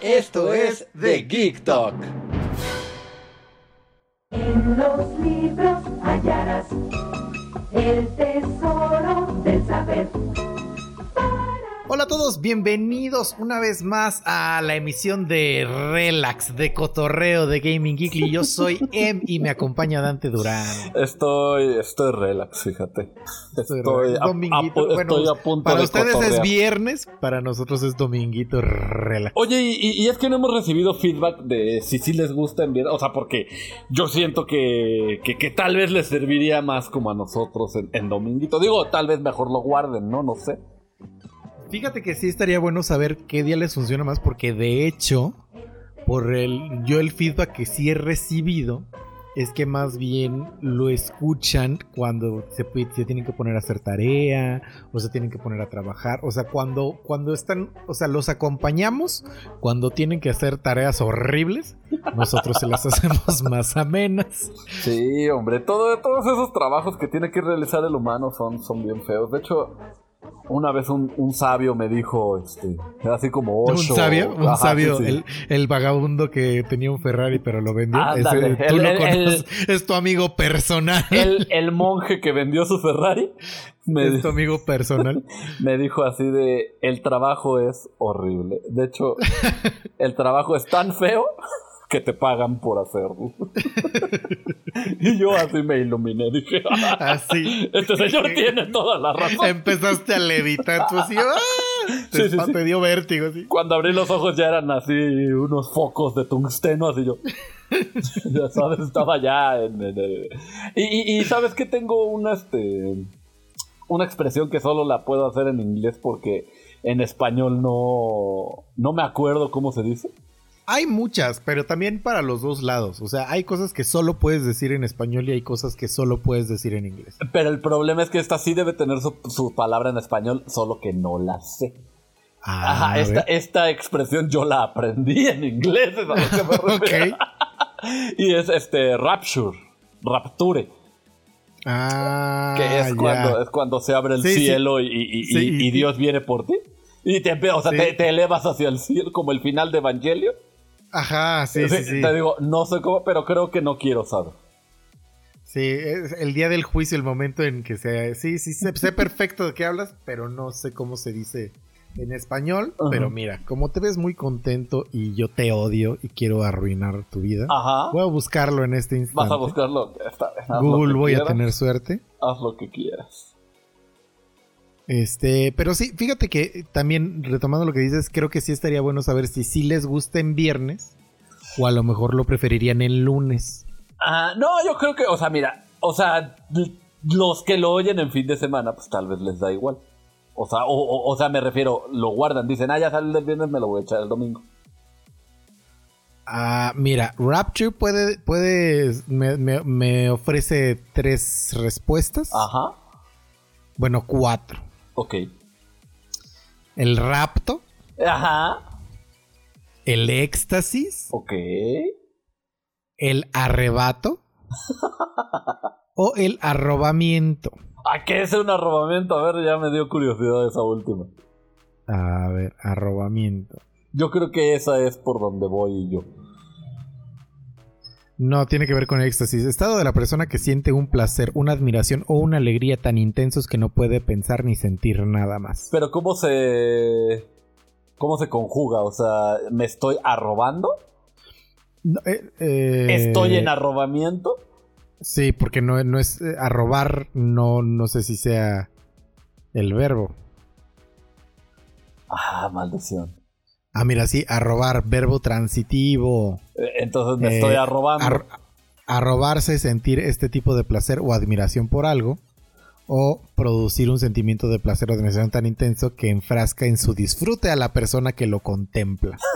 Esto es The Geek Talk. En los libros hallarás el tesoro del saber. Hola a todos, bienvenidos una vez más a la emisión de Relax, de Cotorreo de Gaming Geekly. Yo soy Em y me acompaña Dante Durán. Estoy, estoy relax, fíjate. Estoy, a, Dominguito. a- Bueno, estoy a punto para de ustedes es viernes, para nosotros es dominguito relax. Oye, y, y- y es que no hemos recibido feedback de si sí les gusta enviar, o sea, porque yo siento que, que, que tal vez les serviría más como a nosotros en, en Dominguito. Digo, tal vez mejor lo guarden, ¿no? No sé. Fíjate que sí estaría bueno saber qué día les funciona más, porque de hecho, por el, yo el feedback que sí he recibido es que más bien lo escuchan cuando se, tienen que poner a hacer tarea o se tienen que poner a trabajar. O sea, cuando, cuando están, o sea, los acompañamos cuando tienen que hacer tareas horribles, nosotros se las hacemos más amenas. Sí, hombre, todo, todos esos trabajos que tiene que realizar el humano son, son bien feos. De hecho, una vez un, un sabio me dijo, este, así como Un ocho. sabio, un Ajá, sabio, sí, sí. El, el vagabundo que tenía un Ferrari pero lo vendió. Ándale, Ese, tú el- lo el- conoces, es tu amigo personal. el, monje que vendió su Ferrari me, es tu amigo personal. me dijo así de el trabajo es horrible. De hecho, el trabajo es tan feo que te pagan por hacerlo. y yo así me iluminé, dije, Así. este señor tiene toda la razón. Empezaste a levitar, tú así, ¡ah! Sí, sí, sí. te dio vértigo, así. Cuando abrí los ojos ya eran así unos focos de tungsteno, así yo. ya sabes, estaba ya en... en- en- Y, y- y sabes que tengo una, este, una expresión que solo la puedo hacer en inglés porque en español no, no me acuerdo cómo se dice. Hay muchas, pero también para los dos lados. O sea, hay cosas que solo puedes decir en español y hay cosas que solo puedes decir en inglés. Pero el problema es que esta sí debe tener su, su palabra en español, solo que no la sé. Ah, Ajá, esta, esta expresión yo la aprendí en inglés, es a lo que me refiero. Ok. Y es este rapture, rapture, Ah, que es cuando es cuando se abre el Sí, cielo y, y- y- Sí, y- y sí. Dios viene por ti. Y te, o sea, te, te elevas hacia el cielo como el final de Evangelio. Ajá, sí, sí, sí. Te digo, no sé cómo, pero creo que no quiero saber. Sí, es el día del juicio, el momento en que se... Sí, sí, sé, sé perfecto de qué hablas, pero no sé cómo se dice en español. Ajá. Pero mira, como te ves muy contento y yo te odio y quiero arruinar tu vida, Ajá. voy a buscarlo en este instante. Vas a buscarlo. Está bien, Google voy a tener suerte. Haz lo que quieras. Este, pero sí, fíjate que también retomando lo que dices, creo que sí estaría bueno saber si sí les gusta en viernes o a lo mejor lo preferirían en lunes. Ah, no, yo creo que, o sea, mira, o sea, los que lo oyen en fin de semana, pues tal vez les da igual. O sea, o, o- o sea, me refiero, lo guardan, dicen, ah, ya sale el viernes, me lo voy a echar el domingo. Ah, mira, Rapture puede, puede, me, me- me ofrece tres respuestas. Ajá, Bueno, cuatro. Ok. El rapto, Ajá, el éxtasis, ok. el arrebato o el arrobamiento. ¿A qué es un arrobamiento? A ver, ya me dio curiosidad esa última. A ver, arrobamiento. Yo creo que esa es por donde voy yo. No, tiene que ver con éxtasis. Estado de la persona que siente un placer, una admiración o una alegría tan intensos que no puede pensar ni sentir nada más. Pero ¿cómo se... ¿Cómo se conjuga? O sea, ¿me estoy arrobando? No, eh, eh, ¿Estoy en arrobamiento? Sí, porque no, no es eh, arrobar, no, no sé si sea el verbo. Ah, maldición. Ah, mira, sí, arrobar, verbo transitivo. Eh, Entonces me Eh, estoy arrobando. Ar- arrobarse, sentir este tipo de placer o admiración por algo. O producir un sentimiento de placer o admiración tan intenso que enfrasca en su disfrute a la persona que lo contempla.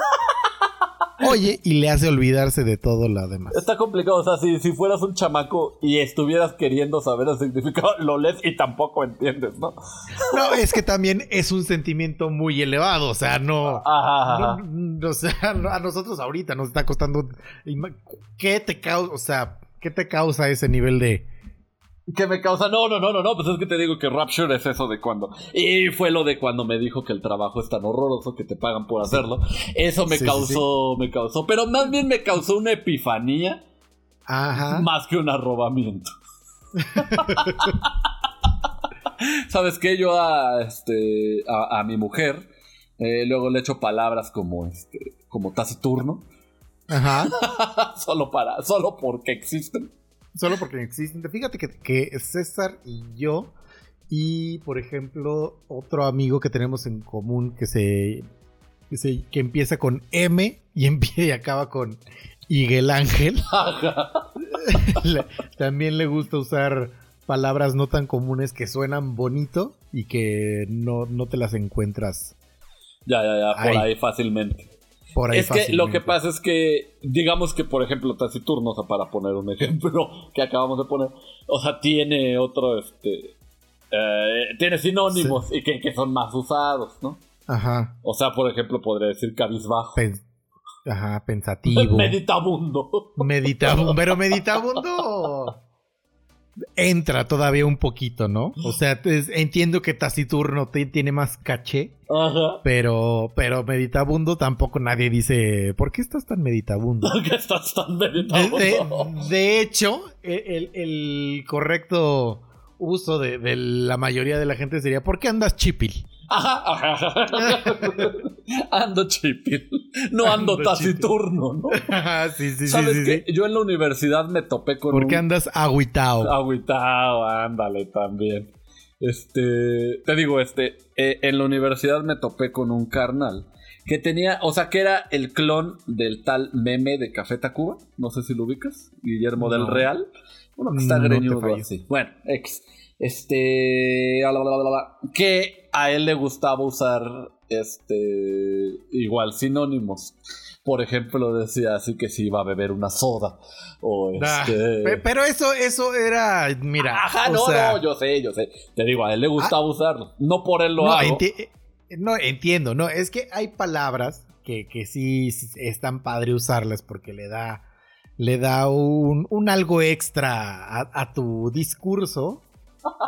oye y le hace olvidarse de todo lo demás. Está complicado, o sea, si, si fueras un chamaco y estuvieras queriendo saber el significado, lo lees y tampoco entiendes, ¿no? No, es que también es un sentimiento muy elevado, o sea, no... Ajá, ajá. no- no, o sea, no- a nosotros ahorita nos está costando... ¿Qué te causa, o sea, qué te causa ese nivel de... Que me causa. No, no, no, no, no. Pues es que te digo que Rapture es eso de cuando. Y fue lo de cuando me dijo que el trabajo es tan horroroso que te pagan por hacerlo. Eso me Sí, sí, causó, me causó. Pero más bien me causó una epifanía Ajá. más que un arrobamiento. ¿Sabes qué? Yo a este. a, a mi mujer. eh, luego le echo palabras como este. como taciturno. Ajá. solo para. solo porque existen. Solo porque existen. Fíjate que, que César y yo, y por ejemplo, otro amigo que tenemos en común que se. que, se- que empieza con M y empieza y acaba con Miguel Ángel. Le- también le gusta usar palabras no tan comunes que suenan bonito y que no, no te las encuentras ya, ya, ya. Por ahí fácilmente. Por ahí. es que lo que pasa es que, digamos que, por ejemplo, Taciturno, o sea, para poner un ejemplo que acabamos de poner, o sea, tiene otro, este, eh, tiene sinónimos y que, que son más usados, ¿no? Ajá. O sea, por ejemplo, podría decir cabizbajo, pen- ajá, pensativo. meditabundo. Meditabundo, pero meditabundo entra todavía un poquito, ¿no? O sea, es- entiendo que taciturno te- tiene más caché, Ajá. pero, pero meditabundo tampoco nadie dice, ¿por qué estás tan meditabundo? que estás tan meditabundo. de- de hecho, el, el correcto uso de, de la mayoría de la gente sería, ¿por qué andas chipil? Ando chipil. No ando, Ando taciturno, ¿no? sí, sí, sí, ¿Sabes sí, qué? Yo en la universidad me topé con ¿Por un... qué andas agüitao? Agüitao, ándale también. Este, te digo, este, eh, en la universidad me topé con un carnal que tenía, o sea, que era el clon del tal meme de Café Tacuba, no sé si lo ubicas, Guillermo del. Real, uno que está No greñudo así. Bueno, ex, este, la, la, la, que a él le gustaba usar, este, igual sinónimos. Por ejemplo, decía así que si iba a beber una soda. O Ah, este. pe- Pero eso, eso era, mira. Ajá, no, sea, no, yo sé, yo sé. Te digo, a él le gustaba usarlo. No por él lo no, hago. enti- eh, no, entiendo, no, es que hay palabras que, que sí sí están padre usarlas porque le da, le da un, un algo extra a, a tu discurso,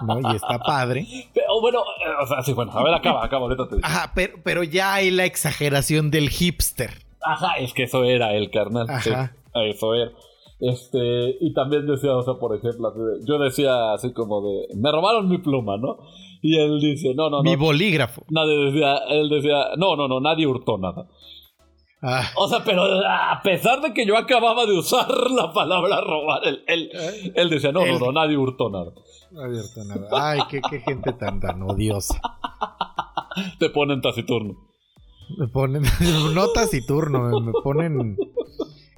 ¿no? Y está padre. Pero bueno, eh, o sea, sí, bueno, a ver, acaba, acaba, ahorita te digo. Ajá, pero, pero ya hay la exageración del hipster. Ajá, es que eso era el carnal. sí, Ajá. eso era. Este, y también decía, o sea, por ejemplo, yo decía así como de, me robaron mi pluma, ¿no? Y él dice, no, no, Mi no. bolígrafo. Nadie decía, él decía, no, no, no, nadie hurtó nada. Ah, O sea, pero a pesar de que yo acababa de usar la palabra robar, él, él, él decía, no, no, no, nadie hurtó nada. No ha abierto nada. Ay, qué, qué gente tan, tan odiosa. Te ponen taciturno. Me ponen notas y turno, me, ponen,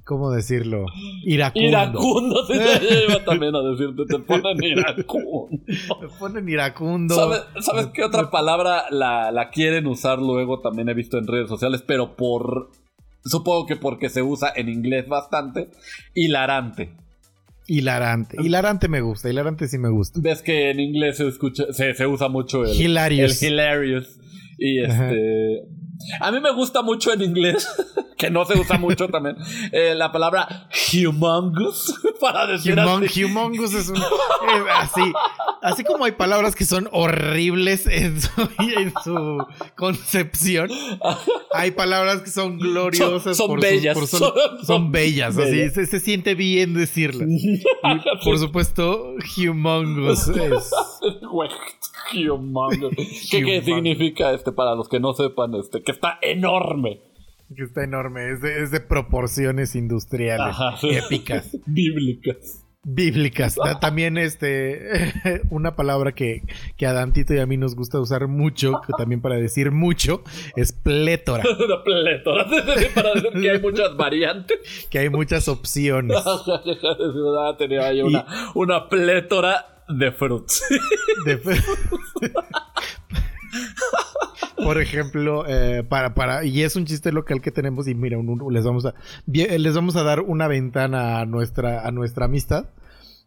¿cómo decirlo? Iracundo. Iracundo, sí, yo iba también a decirte, te ponen iracundo. Me ponen iracundo. ¿Sabes, ¿sabes qué otra palabra la, la quieren usar luego? También he visto en redes sociales, pero por. Supongo que porque se usa en inglés bastante. Hilarante. Hilarante. Hilarante me gusta, hilarante sí me gusta. Ves que en inglés se escucha, se, se usa mucho el, Hilarious. el hilarious. Y Ajá. A mí me gusta mucho en inglés, que no se usa mucho también, eh, la palabra humongous para decir Humong- así. humongous es un. así. Así como hay palabras que son horribles en su, en su concepción, hay palabras que son gloriosas. Son- son por bellas, por solo- son- son, son bellas, así. bellas. Se, se siente bien decirlas. Y, por supuesto, humongous es. Humongous. ¿Qué, qué significa este para los que no sepan este? Que está enorme. Que está enorme, es de, es de proporciones industriales, Ajá, épicas, Bíblicas. bíblicas. Ta- También este una palabra que, que a Dantito y a mí nos gusta usar mucho, que también para decir mucho, es plétora, Una plétora. para decir que hay muchas variantes. que hay muchas opciones. Tenía ahí una, una plétora de fruits. De- por ejemplo, eh, para, para, y es un chiste local que tenemos, y mira, un- un- les vamos a, bien, les vamos a dar una ventana a nuestra, a nuestra amistad.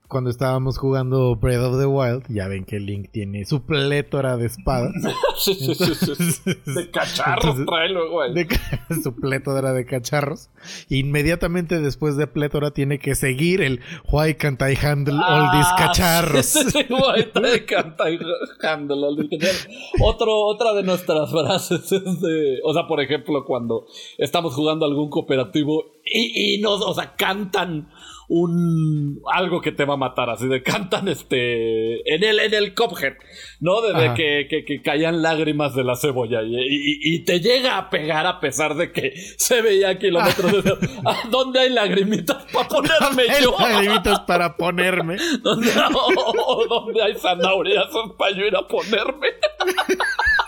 Cuando estábamos jugando Breath of the Wild, ya ven que Link tiene su plétora de espadas. Sí, sí, sí, sí, sí. De cacharros Entonces- trae luego de su plétora de cacharros. Inmediatamente después de plétora tiene que seguir el Why can't I handle all these Ah, cacharros. sí, sí, güey, te canta y handle all these cacharros. Otro, otra de nuestras frases es de. O sea, por ejemplo, cuando estamos jugando algún cooperativo y, y nos, o sea, cantan un algo que te va a matar, así de cantan este en el en el Cuphead, ¿no? Desde que, que, que caían lágrimas de la cebolla y, y- y te llega a pegar a pesar de que se veía kilómetros de ¿A ¿Dónde hay lagrimitas para ponerme yo? Lagrimitas para ponerme. ¿Dónde, o- o ¿Dónde hay zanahorias para yo ir a ponerme?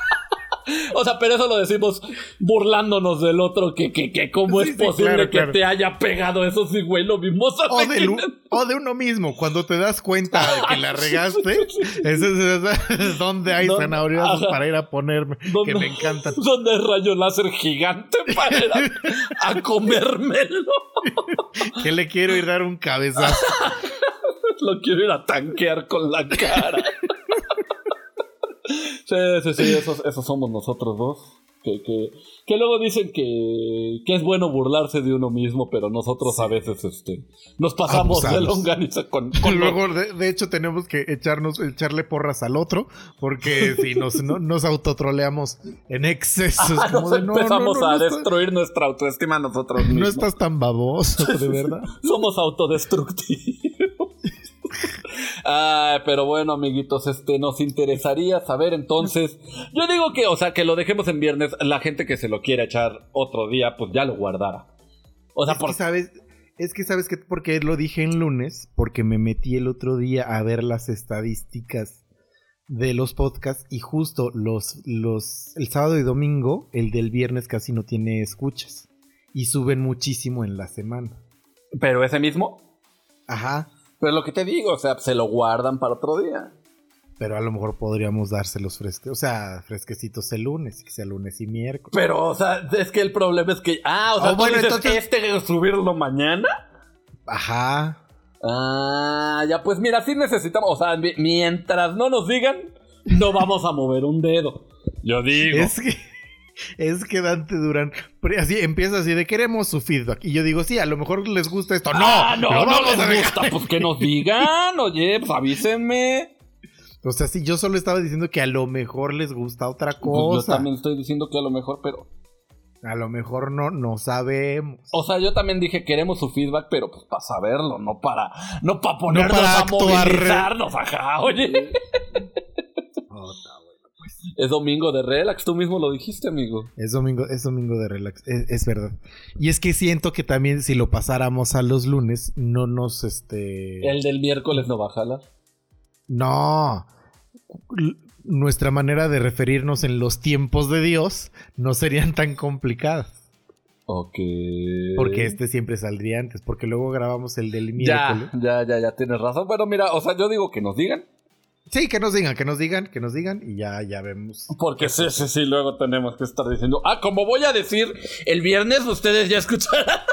O sea, pero eso lo decimos burlándonos del otro, que, que, que cómo Sí, es sí, posible claro, que claro. te haya pegado eso si güey lo vimos O hace de, lu- 500 o de uno mismo, cuando te das cuenta de que la regaste, ese es donde hay ¿Dónde? zanahorias Ajá. para ir a ponerme, que ¿Dónde- me encantan. ¿Dónde hay rayo láser gigante para ir a, a comérmelo? Que le quiero ir a dar un cabezazo. Lo quiero ir a tanquear con la cara. Sí, sí, sí, esos, esos somos nosotros dos. Que, que, que luego dicen que, que es bueno burlarse de uno mismo, pero nosotros a veces este, nos pasamos de longaniza con, con Luego, de, de hecho, tenemos que echarnos, echarle porras al otro, porque si nos, no- nos autotroleamos en exceso, es Ah, como nos de, no, no, empezamos no, a destruir nuestra autoestima nosotros mismos. no estás tan baboso, de verdad. Somos autodestructivos. Ay, pero bueno, amiguitos, este nos interesaría saber entonces. Yo digo que, o sea, que lo dejemos en viernes. La gente que se lo quiera echar otro día, pues ya lo guardara. O sea, es por que sabes, es que sabes que porque lo dije en lunes, porque me metí el otro día a ver las estadísticas de los podcasts y justo los, los, el sábado y domingo, el del viernes casi no tiene escuchas y suben muchísimo en la semana. Pero ese mismo. Ajá. Pero lo que te digo, o sea, se lo guardan para otro día. Pero a lo mejor podríamos dárselos fresques, o sea, fresquecitos el lunes, que sea lunes y miércoles. Pero, o sea, es que el problema es que. Ah, o sea, Oh, tú bueno, dices, entonces- este subirlo mañana. Ajá. Ah, ya, pues mira, sí necesitamos. O sea, mi- mientras no nos digan, no vamos a mover un dedo. Yo digo. Es que es que Dante Durán así empieza así de queremos su feedback y yo digo, sí, a lo mejor les gusta esto. No, Ah, no, no vamos les gusta. Pues que nos digan, oye, pues avísenme. O sea, sí, yo solo estaba diciendo que a lo mejor les gusta otra Pues yo cosa. también estoy diciendo que a lo mejor, pero. A lo mejor no, no sabemos. O sea, yo también dije queremos su feedback, pero pues para saberlo, no para. No para ponernos para a movilizarnos, ajá, oye. Es domingo de relax, tú mismo lo dijiste, amigo. Es domingo, es domingo de relax, es, es verdad. Y es que siento que también si lo pasáramos a los lunes, no nos este. El del miércoles no va a jalar. No. L- Nuestra manera de referirnos en los tiempos de Dios no serían tan complicadas. Ok. Porque este siempre saldría antes. Porque luego grabamos el del Ya, miércoles. ya, ya, ya tienes razón. Bueno, mira, o sea, yo digo que nos digan. Sí, que nos digan, que nos digan, que nos digan. Y ya, ya vemos. Porque sí, sí, sí, luego tenemos que estar diciendo. Ah, como voy a decir el viernes, ustedes ya escucharán.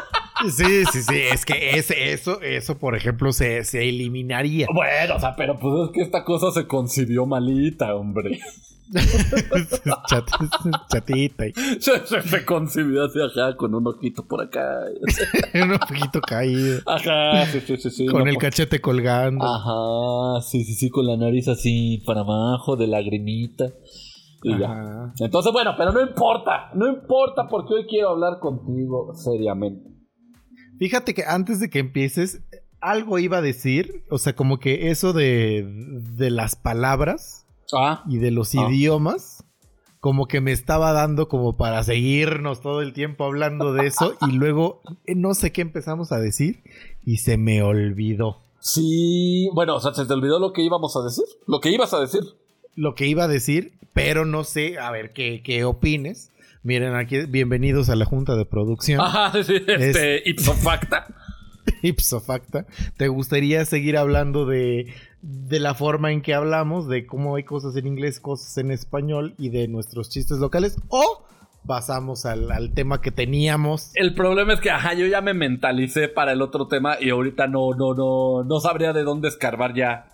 Sí, sí, sí. Es que ese, eso, eso, por ejemplo, se, se eliminaría. Bueno, o sea, pero pues es que esta cosa se concibió malita, hombre. Chat- chatita. concibió así, ajá, con un ojito por acá. Un poquito caído. Ajá, sí, sí, sí. Con no, el pues- cachete colgando. Ajá, sí, sí, sí, con la nariz así para abajo, de lagrimita. Y ya. Entonces, bueno, pero no importa, no importa porque hoy quiero hablar contigo seriamente. Fíjate que antes de que empieces, algo iba a decir. O sea, como que eso de, de las palabras Ah, y de los Ah. idiomas. Como que me estaba dando como para seguirnos todo el tiempo hablando de eso. y luego eh, no sé qué empezamos a decir. Y se me olvidó. sí, bueno, o sea, ¿se te olvidó lo que íbamos a decir? Lo que ibas a decir. Lo que iba a decir, pero no sé, a ver qué, qué opines. Miren, aquí, bienvenidos a la junta de producción. Ajá, sí, este, ipso facta. ipso facta, ¿te gustaría seguir hablando de, de la forma en que hablamos, de cómo hay cosas en inglés, cosas en español y de nuestros chistes locales? ¿O pasamos al, al tema que teníamos? El problema es que, ajá, yo ya me mentalicé para el otro tema y ahorita no, no, no, no sabría de dónde escarbar ya.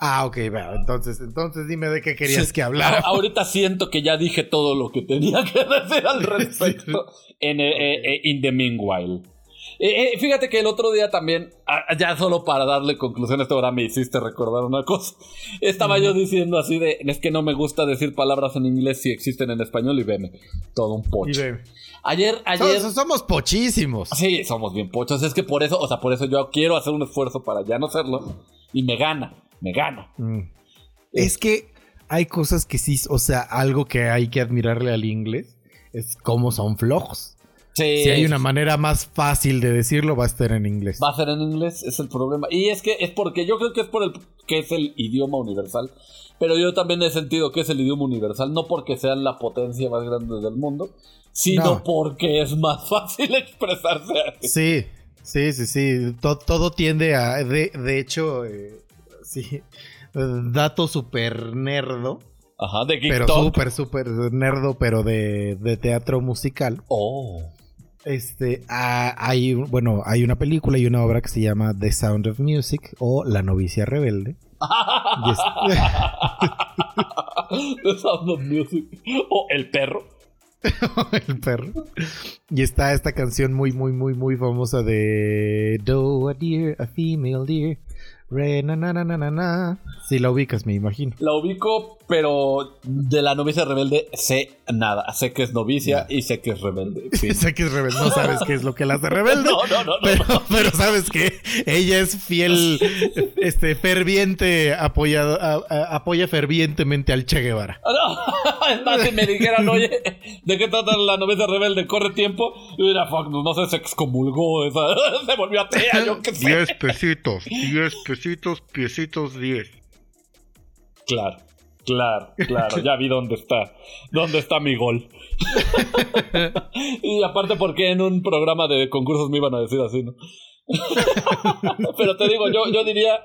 Ah, ok, bueno, entonces, entonces dime de qué querías que hablara. Ahorita siento que ya dije todo lo que tenía que decir al respecto en eh, eh, eh, In the Meanwhile. Eh, eh, fíjate que el otro día también, ya solo para darle conclusión a esto, ahora me hiciste recordar una cosa. Estaba yo diciendo así de, es que no me gusta decir palabras en inglés si existen en español y veme, todo un ve, Ayer, ayer... somos, somos pochísimos. Sí, somos bien pochos. Es que por eso, o sea, por eso yo quiero hacer un esfuerzo para ya no serlo. Y me gana, me gana. Mm. Es que hay cosas que sí, o sea, algo que hay que admirarle al inglés es cómo son flojos. Sí, Si hay una manera más fácil de decirlo, va a estar en inglés. Va a ser en inglés, es el problema. Y es que es porque yo creo que es por el que es el idioma universal. Pero yo también he sentido que es el idioma universal, no porque sean la potencia más grande del mundo, sino No. porque es más fácil expresarse así. Sí, sí, sí, sí. To- todo tiende a. De, de hecho, eh, sí. Dato super nerdo. Ajá, de Pero TikTok. súper, súper nerdo, pero de, de teatro musical. Oh. Este, ah, hay, bueno, hay una película y una obra que se llama The Sound of Music o La novicia rebelde. Es- The Sound of Music. O El Perro. el perro. Y está esta canción muy, muy, muy, muy famosa de Do a deer, a female deer. Re, na, na, na, na, na. Si la ubicas, me imagino. La ubico, pero de la novicia rebelde sé nada. Sé que es novicia y sé que es rebelde. Sé que es rebelde. No sabes qué es lo que la hace rebelde. No, no, no, no. Pero, pero sabes que ella es fiel, este, ferviente, apoyado, a- a- apoya fervientemente al Che Guevara. No, es más, si me dijeran, oye, ¿de qué trata la novicia rebelde? ¿Corre tiempo? Y mira, fuck, no sé, se excomulgó, esa, se volvió atea, yo qué sé. pesitos, 10 pesitos, piecitos 10. Claro, claro, claro, ya vi dónde está, dónde está mi gol. y aparte, porque en un programa de concursos me iban a decir así, no? Pero te digo, yo, yo diría,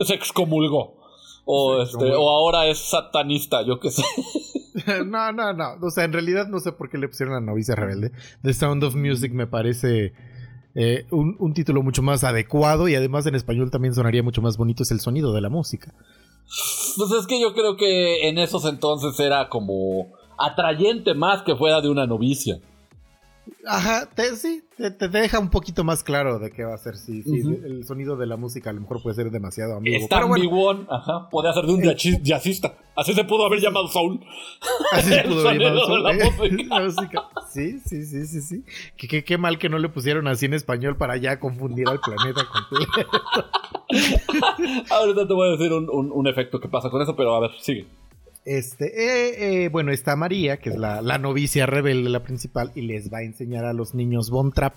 se excomulgó. O, este, o ahora es satanista, yo qué sé. No, no, no. O sea, en realidad no sé por qué le pusieron la novicia rebelde. The Sound of Music me parece eh, un, un título mucho más adecuado y además en español también sonaría mucho más bonito. Es el sonido de la música. Pues es que yo creo que en esos entonces era como atrayente más que fuera de una novicia. Ajá, te- sí, te, te deja un poquito más claro de qué va a ser. Sí, el sonido de la música a lo mejor puede ser demasiado amigo. Está Pero bueno, ambiguón, ajá, podía ser de un jachi- jazzista. Así se pudo haber llamado Soul. así se pudo haber llamado la Soul, ¿eh? música. La música. Sí, sí, sí, sí, sí. Qué, qué- qué mal que no le pusieron así en español para ya confundir al planeta completo. Ahorita te voy a decir un, un- un efecto que pasa con eso, pero a ver, sigue. Este, eh, eh, bueno, está María, que es la, la novicia rebelde, la principal, y les va a enseñar a los niños Von Trapp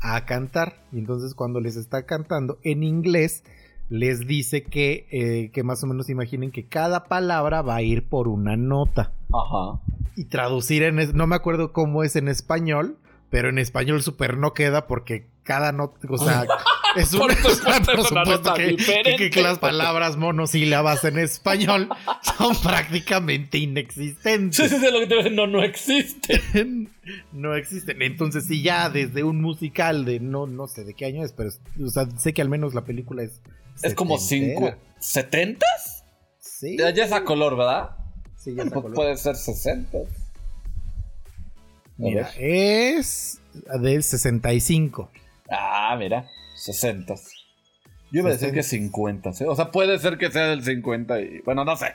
a cantar. Y entonces cuando les está cantando en inglés, les dice que, eh, que más o menos imaginen que cada palabra va a ir por una nota. Ajá. Y traducir en, no me acuerdo cómo es en español, pero en español súper no queda porque cada nota, o sea, es un, Por supuesto, por es una supuesto que, que- que las palabras monosílabas en español son prácticamente inexistentes. Sí, sí, sí, lo que te a no, no existe. no existen. Entonces, si ya desde un musical de no, no sé de qué año es, pero o sea, sé que al menos la película es. Es como cinco. ¿Setentas? Sí, Ya, ya es a color, ¿verdad? sí, ya está Pues color. puede ser sesenta. Mira, es del 65. Ah, mira, 60. Yo iba a decir que 50, ¿sí? O sea, puede ser que sea del 50 y... Bueno, no sé.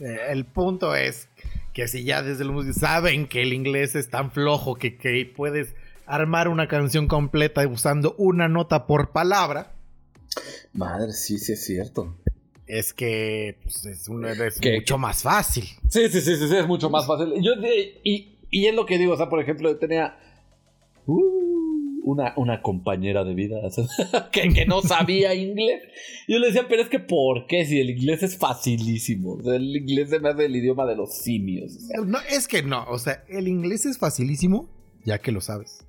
Eh, el punto es que si ya desde el músico saben que el inglés es tan flojo que, que puedes armar una canción completa usando una nota por palabra, Madre, sí, sí es cierto. es que pues, es, mucho más fácil. Sí, sí, sí, sí, sí, es mucho más fácil. Yo, y, y es lo que digo, o sea, por ejemplo, yo tenía uh, una, una compañera de vida que, que no sabía inglés. Yo le decía, pero es que ¿por qué? Si el inglés es facilísimo. O sea, el inglés se me hace el idioma de los simios. o sea. No, es que no, o sea, el inglés es facilísimo ya que lo sabes.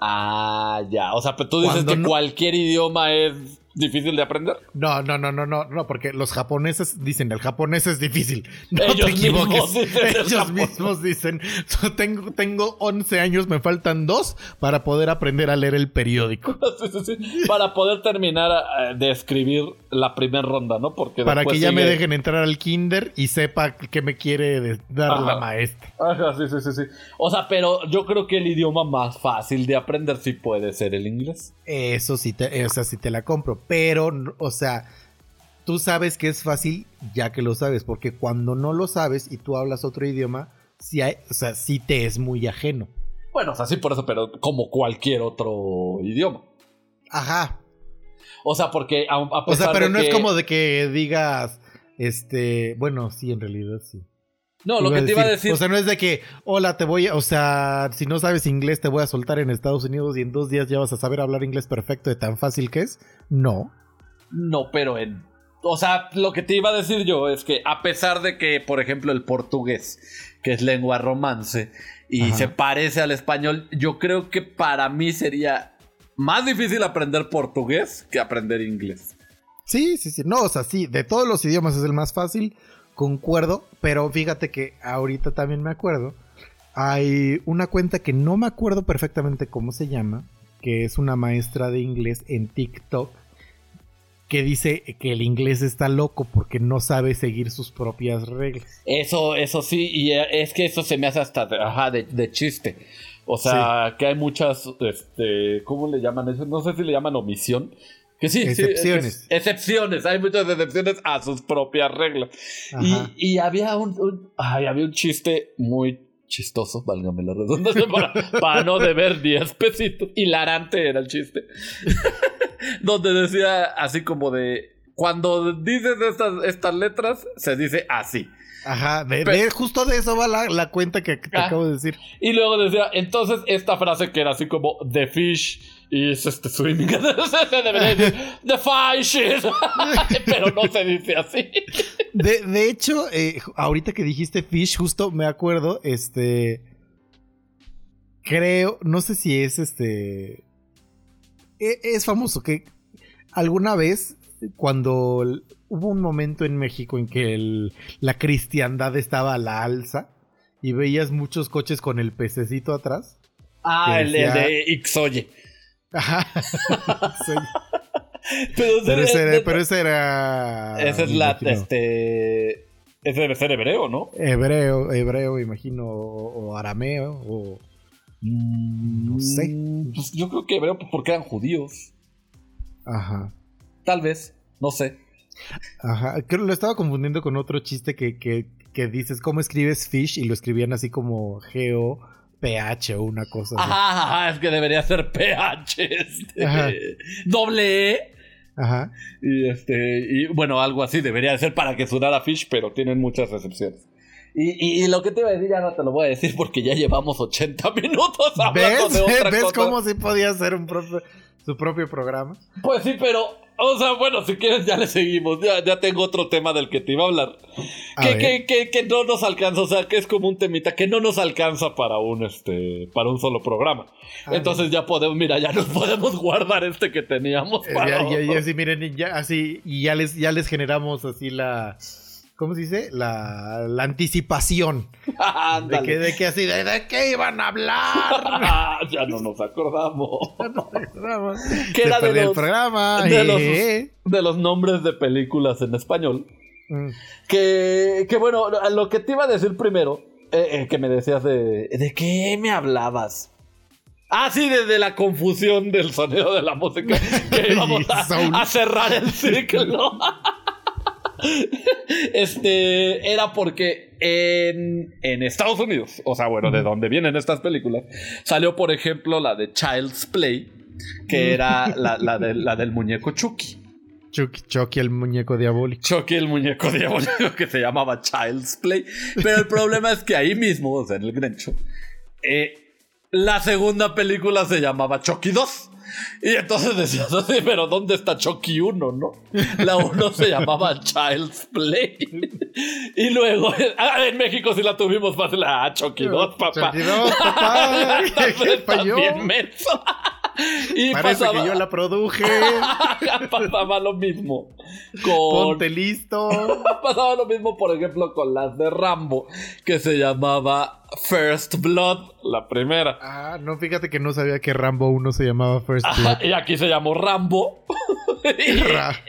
Ah, ya. O sea, pero tú dices Cuando que no- cualquier idioma es difícil de aprender. No, no, no, no, no, no, porque los japoneses dicen el japonés es difícil. No Ellos te equivoques. mismos dicen Ellos mismos dicen, "So, tengo, tengo 11 años, me faltan dos para poder aprender a leer el periódico. Sí, sí, sí. Para poder terminar eh, de escribir la primera ronda, ¿no? Porque Para que ya me dejen entrar al kinder y sepa qué me quiere dar Ajá. la maestra. Ajá, sí, sí, sí, sí. O sea, pero yo creo que el idioma más fácil de aprender sí puede ser el inglés. Eso sí te, o sea, sí te la compro. Pero, o sea, tú sabes que es fácil ya que lo sabes. Porque cuando no lo sabes y tú hablas otro idioma, sí, hay- o sea, sí te es muy ajeno. Bueno, o sea, sí por eso, pero como cualquier otro idioma. Ajá. O sea, porque a, a O sea, pero de no es como de que digas, este, bueno, sí, en realidad sí. No, lo que te iba a decir... O sea, no es de que, hola, te voy a, o sea, si no sabes inglés, te voy a soltar en Estados Unidos y en dos días ya vas a saber hablar inglés perfecto de tan fácil que es. No. No, pero en... O sea, lo que te iba a decir yo es que a pesar de que, por ejemplo, el portugués, que es lengua romance, y Ajá. se parece al español, yo creo que para mí sería más difícil aprender portugués que aprender inglés. Sí, sí, sí. No, o sea, sí, de todos los idiomas es el más fácil, concuerdo, pero fíjate que ahorita también me acuerdo. Hay una cuenta que no me acuerdo perfectamente cómo se llama, que es una maestra de inglés en TikTok, que dice que el inglés está loco porque no sabe seguir sus propias reglas. Eso, eso sí, y es que eso se me hace hasta de, ajá, de, de chiste. O sea, que hay muchas, este, ¿cómo le llaman eso? No sé si le llaman omisión. Que sí, Excepciones. es- excepciones, hay muchas excepciones a sus propias reglas. Y, y había un, un- ay, había un chiste muy chistoso, válgame la redundancia, para, para no deber 10 pesitos. Hilarante era el chiste. Donde decía así como de, cuando dices estas, estas letras, se dice así. Ajá, de- justo de eso va la, la cuenta que te Ah. acabo de decir. Y luego decía, entonces esta frase que era así como The fish is este swimming. se debería decir The fish is. Pero no se dice así. De, de hecho, eh, ahorita que dijiste Fish, justo me acuerdo, este. Creo, no sé si es este. e- Es famoso que alguna vez, cuando hubo un momento en México en que el- la cristiandad estaba a la alza y veías muchos coches con el pececito atrás. Ah, el, de Ixoye. Ajá. Pero, pero, ese era, ese, pero ese era. esa es la. imagino, Este. Ese debe ser hebreo, ¿no? Hebreo, hebreo, imagino, o, arameo, o. No sé. Mm, Pues yo creo que hebreo pues, porque eran judíos. Ajá. Tal vez. No sé. Ajá. Creo lo estaba confundiendo con otro chiste que, que, que dices, ¿cómo escribes fish? Y lo escribían así como G-O-P-H o una cosa así. Ajá, ajá, es que debería ser PH. Este, Ajá. Doble E. Ajá. Y este, y bueno, algo así debería de ser para que sonara Fish, pero tienen muchas excepciones. Y, y- y lo que te iba a decir ya no te lo voy a decir porque ya llevamos 80 minutos hablando ¿Ves? de otra ¿Ves cosa. cómo sí podía hacer un propio- su propio programa? Pues sí, pero, o sea, bueno, si quieres ya le seguimos. Ya, ya tengo otro tema del que te iba a hablar. A Que, que, que, que no nos alcanza, o sea, que es como un temita que no nos alcanza para un, este, para un solo programa. Ah, Entonces ya podemos, mira, ya nos podemos guardar este que teníamos Eh, para ya, ya, ya, miren, ya, así, y ya les, ya les generamos así la. ¿Cómo se dice? La, la anticipación. De Ándale. que, de que así, de, de qué iban a hablar. ya no nos acordamos. Se era de perdió el los- programa. de los- eh. de los nombres de películas en español. Mm. Que, que bueno, lo que te iba a decir primero, eh, eh, que me decías de... ¿De qué me hablabas? Ah, sí, de, de la confusión del sonido de la música. Que íbamos a, a cerrar el ciclo. Este era porque en, en Estados Unidos, o sea, bueno, de donde vienen estas películas, salió, por ejemplo, la de Child's Play, que era la, la de- la del muñeco Chucky. Chucky, Chucky, el muñeco diabólico. Chucky el muñeco diabólico que se llamaba Child's Play. Pero el problema es que ahí mismo, o sea, en el Grencho, eh, la segunda película se llamaba Chucky 2. Y entonces decías así, pero ¿dónde está Chucky 1, no? La 1 se llamaba Child's Play. Y luego, ah, en México sí la tuvimos fácil. Ah, Chucky 2, papá. Chucky 2, papá. ¿Qué? También menso. Y Parece pasaba, que yo la produje. pasaba lo mismo con Ponte listo. Pasaba lo mismo, por ejemplo, con las de Rambo, que se llamaba First Blood, la primera. Ah, no, fíjate que no sabía que Rambo 1 se llamaba First Blood. Ajá, y aquí se llamó Rambo. y, Ra-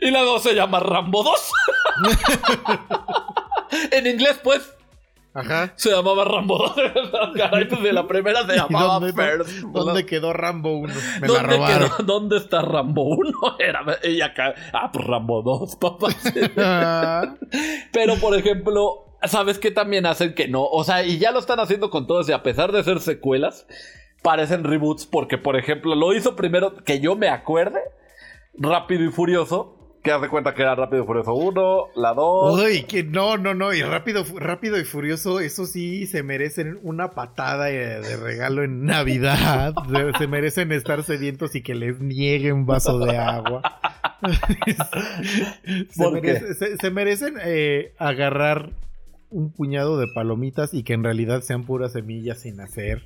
y la 2 se llama Rambo 2. en inglés, pues, Ajá. se llamaba Rambo 2. Caray, pues de la primera se ¿Y llamaba dónde, First dónde quedó Rambo 1? Me la ¿Dónde, robaron. quedó- ¿Dónde está Rambo 1? Era, y acá, ah, pues Rambo 2, papá. Pero, por ejemplo, ¿sabes qué también hacen que no? O sea, y ya lo están haciendo con todos, y a pesar de ser secuelas, parecen reboots, porque, por ejemplo, lo hizo primero, que yo me acuerde, Rápido y Furioso, que haz de cuenta que era Rápido y Furioso 1, la 2. Uy, que no, no, no. Y rápido, rápido y furioso, eso sí se merecen una patada eh, de regalo en Navidad. Se, se merecen estar sedientos y que les niegue un vaso de agua. se- se merecen eh, agarrar un puñado de palomitas y que en realidad sean puras semillas sin hacer.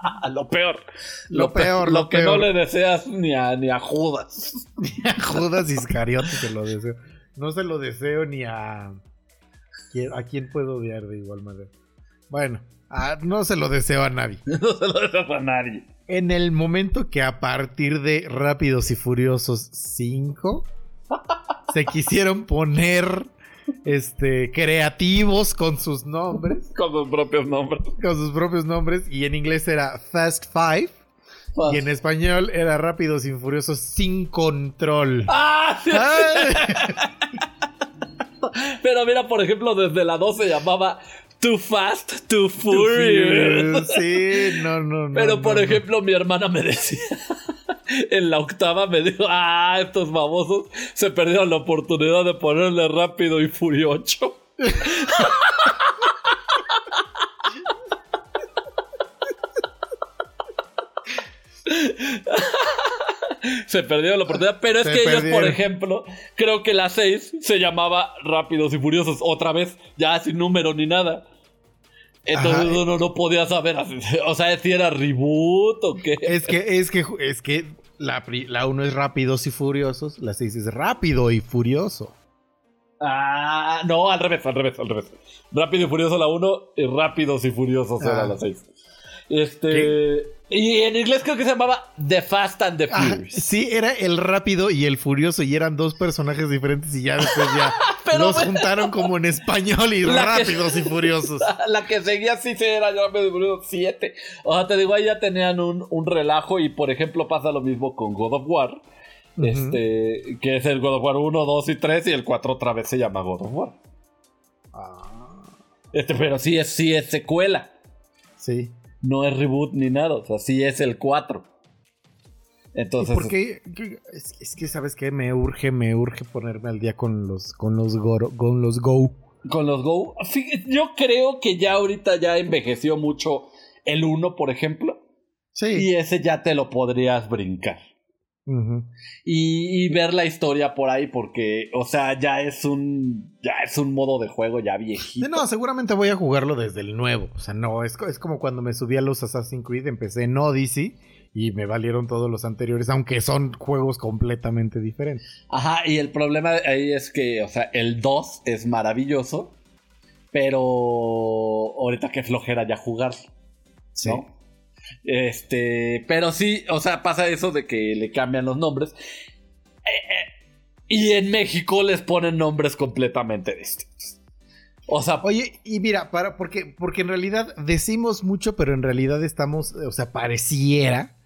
lo peor. Lo pe- peor, Lo, lo que no le deseas ni a, ni a Judas. a Judas Iscariote se lo deseo. No se lo deseo ni a. ¿Quién- ¿A quién puedo odiar de igual manera? Bueno, a- no se lo deseo a nadie. no se lo deseas a nadie. En el momento que a partir de Rápidos y Furiosos 5 se quisieron poner este creativos con sus nombres, Con sus propios nombres. con sus propios nombres y en inglés era Fast Five y en español era Rápidos y Furiosos sin control. ¡Ah! sí, ¡Ay! Pero mira, por ejemplo, desde la 2 se llamaba Too Fast, Too Furious. Sí, no, no, no. Pero por no. ejemplo, mi hermana me decía, en la octava me dijo, ah, estos babosos se perdieron la oportunidad de ponerle rápido y furioso. se perdieron la oportunidad, pero es Se que ellos, por ejemplo, creo que la 6 se llamaba Rápidos y Furiosos otra vez, ya sin número ni nada. Entonces Ajá. uno no podía saber, o sea, si era reboot o qué. Es que, es que, es que la, la uno es Rápidos y Furiosos, la 6 es Rápido y Furioso. Ah, no, al revés, al revés, al revés. Rápido y Furioso la 1 y Rápidos y Furiosos era Ah. la 6. Este. Y en inglés creo que se llamaba The Fast and the Ah, Furious. sí, era el rápido y el furioso y eran dos personajes diferentes y ya después ya los juntaron como en español y La que- rápidos y furiosos. La que seguía sí se era Rápido y Furioso 7. O sea, te digo, ahí ya tenían un, un relajo y por ejemplo pasa lo mismo con God of War. Este, que es el God of War 1, 2 y 3 y el 4 otra vez se llama God of War. Ah, Este, pero sí es, sí es secuela. sí. No es reboot ni nada. O sea, sí es el 4. ¿Y Entonces. por qué? qué- Es, es que, ¿sabes qué? Me urge, me urge ponerme al día con los, con los, goro- con los Go. Con los Go. Fí- Yo creo que ya ahorita ya envejeció mucho el 1, por ejemplo. Sí. Y ese ya te lo podrías brincar. Y, y ver la historia por ahí, porque, o sea, ya es un. Ya es un modo de juego ya viejito. No, seguramente voy a jugarlo desde el nuevo. O sea, no, es, es como cuando me subí a los Assassin's Creed, empecé en Odyssey y me valieron todos los anteriores, aunque son juegos completamente diferentes. Ajá, y el problema ahí es que, o sea, el 2 es maravilloso, pero ahorita que flojera ya jugar. Sí. Este, pero sí, o sea, pasa eso de que le cambian los nombres. Eh, eh, y en México les ponen nombres completamente distintos. O sea, Oye, y mira, para, porque, porque en realidad decimos mucho, pero en realidad estamos, o sea, pareciera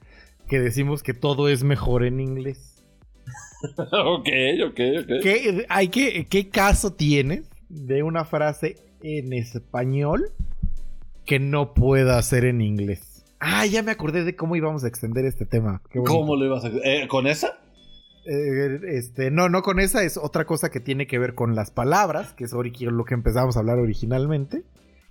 que decimos que todo es mejor en inglés. ok, ok, ok. ¿Qué, hay que, ¿Qué caso tienes de una frase en español que no pueda hacer en inglés? Ah, ya me acordé de cómo íbamos a extender este tema. ¿Cómo lo ibas a eh, ¿Con esa? Eh, este, no, no con esa, es otra cosa que tiene que ver con las palabras, que es lo que empezamos a hablar originalmente.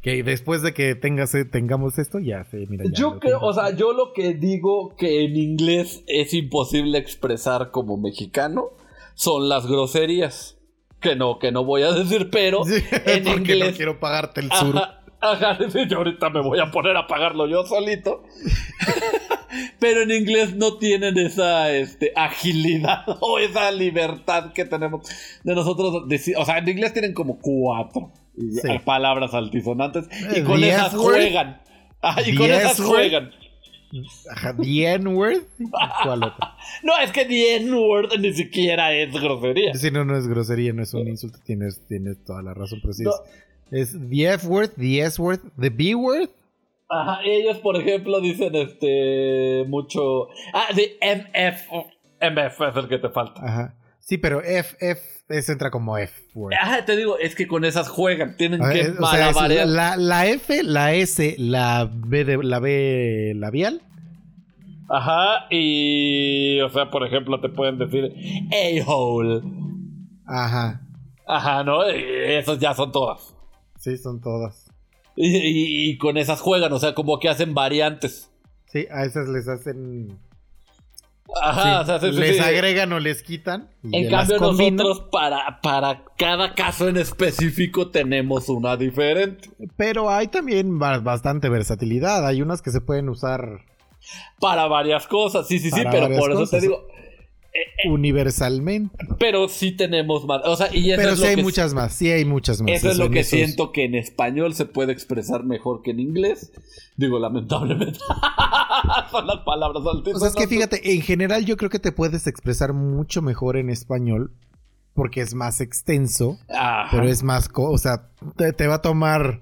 Que después de que tengas, eh, tengamos esto, ya se mira. ya Yo creo, o sea, yo lo que digo que en inglés es imposible expresar como mexicano son las groserías. Que no, que no voy a decir, pero Sí, en porque no inglés. quiero pagarte el sur. Ajá, ajá, sí, yo ahorita me voy a poner a pagarlo yo solito. Pero en inglés no tienen esa este, agilidad o esa libertad que tenemos de nosotros. decir- o sea, en inglés tienen como cuatro Sí. palabras altisonantes y Eh, con the esas juegan. Ah, y con esas S-word. juegan. Ajá, The N-word. ¿Cuál otra? No, es que the N-word ni siquiera es grosería. Sí, no, no es grosería, no es un insulto. Tienes, tienes toda la razón, pero sí No. es, es the F-word, the S-word, the B-word. Ajá, ellos, por ejemplo, dicen este mucho. Ah, de MF. MF es el que te falta. Ajá. Sí, pero F, F, eso entra como F-word. Ajá, te digo, es que con esas juegan. Tienen Ah, que es- o sea, es malabarear. la, la F, la S, la B, de, la B labial. Ajá, y. O sea, por ejemplo, te pueden decir a-hole. Ajá. Ajá, ¿no? Y esos ya son todas. Sí, son todas. Y, y- y con esas juegan, o sea, como que hacen variantes. Sí, a esas les hacen. Ajá, sí, o sea, sí, sí, les agregan o les quitan. y En cambio, nosotros, para, para cada caso en específico, tenemos una diferente. Pero hay también ba- bastante versatilidad. Hay unas que se pueden usar Para varias cosas, sí, sí, sí, pero por eso cosas. te digo. Universalmente. Pero sí tenemos más. O sea, y eso Pero es sí lo hay que muchas más. Sí hay muchas más. Eso es lo que esos- siento que en español se puede expresar mejor que en inglés. Digo, lamentablemente. Son las palabras O sea, es que fíjate, en general yo creo que te puedes expresar mucho mejor en español porque es más extenso, Ajá. pero es más, o sea, te, te va a tomar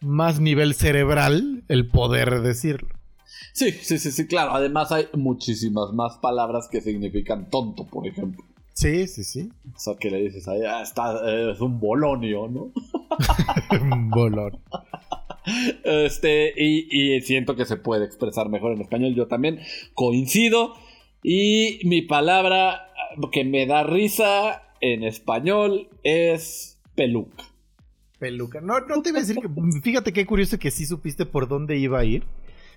más nivel cerebral el poder decirlo. Sí, sí, sí, sí, claro. Además hay muchísimas más palabras que significan tonto, por ejemplo. Sí, sí, sí. O sea, que le dices, ahí ah, está, es un bolonio, ¿no? Un bolón. Este, y, y siento que se puede expresar mejor en español. Yo también coincido. Y mi palabra que me da risa en español es peluca. Peluca. No, no te iba a decir que. Fíjate qué curioso que sí supiste por dónde iba a ir.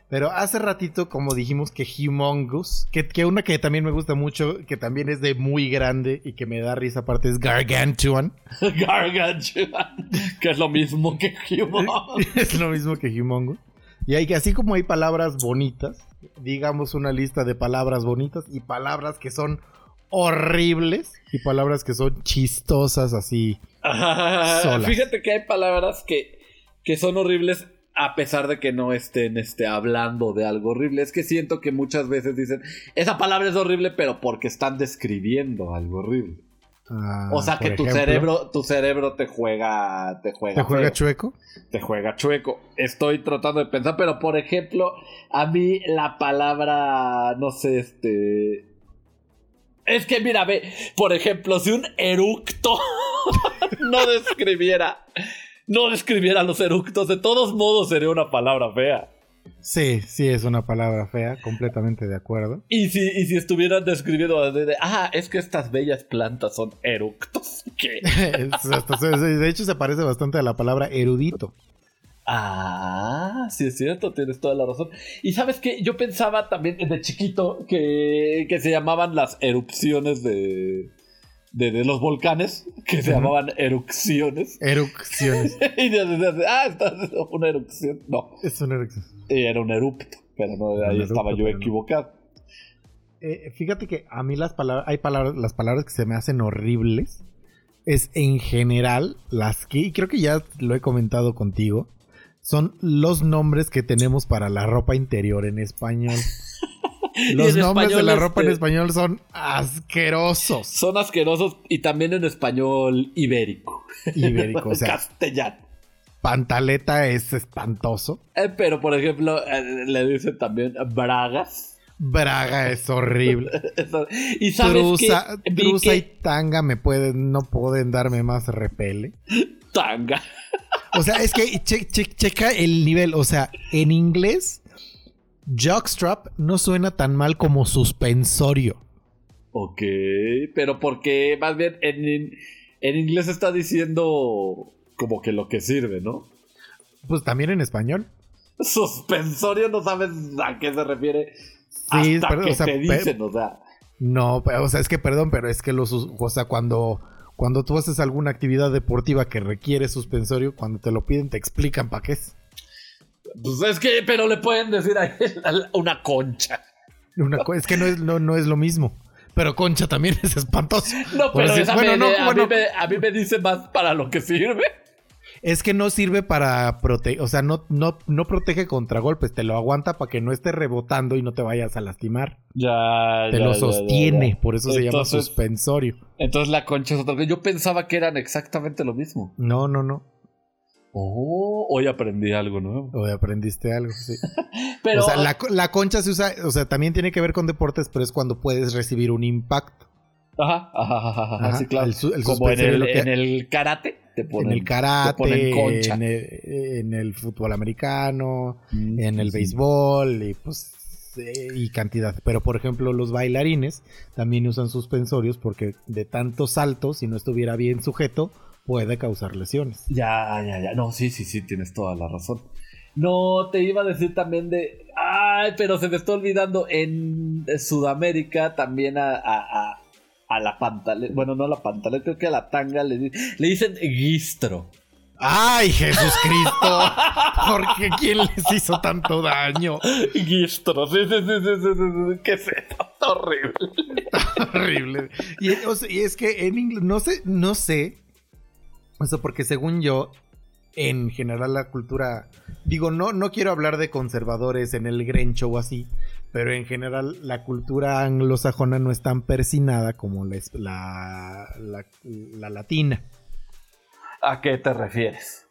Pero hace ratito, como dijimos que Humongous, que, que una que también me gusta mucho, que también es de muy grande y que me da risa aparte es Gargantuan. Gargantuan, que es lo mismo que human. es lo mismo que Humongous. Y hay que, así como hay palabras bonitas, digamos una lista de palabras bonitas y palabras que son horribles y palabras que son chistosas así. Solas. Fíjate que hay palabras que, que son horribles a pesar de que no estén este, hablando de algo horrible. Es que siento que muchas veces dicen, esa palabra es horrible, pero porque están describiendo algo horrible. Ah, o sea que tu ejemplo, cerebro, tu cerebro te juega, te juega, ¿Te juega feo, chueco? te juega chueco. Estoy tratando de pensar, pero por ejemplo, a mí la palabra, no sé, este. Es que mira, ve, por ejemplo, si un eructo no describiera, no describiera los eructos, de todos modos sería una palabra fea. Sí, sí, es una palabra fea, completamente de acuerdo. Y si, y si estuvieran describiendo de, de, ah, es que estas bellas plantas son eructos. ¿Qué? De hecho, se parece bastante a la palabra erudito. Ah, sí es cierto, tienes toda la razón. Y sabes que yo pensaba también de chiquito que, que se llamaban las erupciones de, de, de los volcanes, que se llamaban erupciones. Erupciones. y de- de- de- ah, esta es una erupción. No, es una erupción. y era un erupto, pero no, Era ahí estaba yo no. equivocado. Eh, fíjate que a mí las palabras, hay palabras, las palabras que se me hacen horribles es en general las que, y creo que ya lo he comentado contigo, son los nombres que tenemos para la ropa interior en español. Los nombres de la ropa en este- español son asquerosos. Son asquerosos y también en español ibérico. Ibérico, o sea, castellano. pantaleta es espantoso. Eh, pero, por ejemplo, eh, le dicen también bragas. Braga es horrible. Y sabes Trusa, que vi trusa que- y tanga me pueden, no pueden darme más repele. tanga. O sea, es que che- che- checa el nivel. O sea, en inglés, jockstrap no suena tan mal como suspensorio. Ok, pero porque más bien en, en inglés está diciendo como que lo que sirve, ¿no? Pues también en español. Suspensorio, no sabes a qué se refiere. Sí, hasta pero, que o sea, te dicen, o sea. No, pero, o sea, es que perdón, pero es que los, o sea, cuando, cuando tú haces alguna actividad deportiva que requiere suspensorio, cuando te lo piden te explican para qué es. Pues es que, pero le pueden decir a él una concha. Una es que no es, no, no es lo mismo. Pero concha también es espantoso. No, pero decir, esa bueno, me- no, a, bueno, mí me, a mí me dice más para lo que sirve. es que no sirve para proteger, o sea, no, no, no protege contra golpes, te lo aguanta para que no esté rebotando y no te vayas a lastimar. Ya, Te lo sostiene, por eso se llama suspensorio. Entonces la concha es otra cosa. Yo pensaba que eran exactamente lo mismo. No, no, no. Oh, hoy aprendí algo nuevo. Hoy aprendiste algo, sí. Pero, o sea, la, co- la concha se usa, o sea, también tiene que ver con deportes, pero es cuando puedes recibir un impacto. ajá, ajá, ajá, ajá, Ajá, sí, claro. el su- el Como en el, lo que- en el karate te ponen, en el te karate, ponen concha. en el, en el fútbol americano, Mm, en el sí. béisbol y pues eh, y cantidad. Pero por ejemplo, los bailarines también usan suspensorios porque de tantos saltos, si no estuviera bien sujeto, puede causar lesiones. Ya, ya, ya. No, sí, sí, sí, tienes toda la razón. No, te iba a decir también de. Ay, pero se me está olvidando. En Sudamérica también a, a, a, a la pantaleta. Bueno, no a la pantaleta, creo que a la tanga le, le dicen guistro. ¡Ay, Jesús Cristo! ¿Por qué quién les hizo tanto daño? Guistro, sí, sí, sí, sí, sí, sí, sí. ¿Qué es? Está horrible. Horrible. Y, o sea, y es que en inglés, no sé, no sé. O sea, porque según yo, en general la cultura. Digo, no, no quiero hablar de conservadores en el Grencho o así. Pero en general la cultura anglosajona no es tan persinada como la, la, la- la latina. ¿A qué te refieres?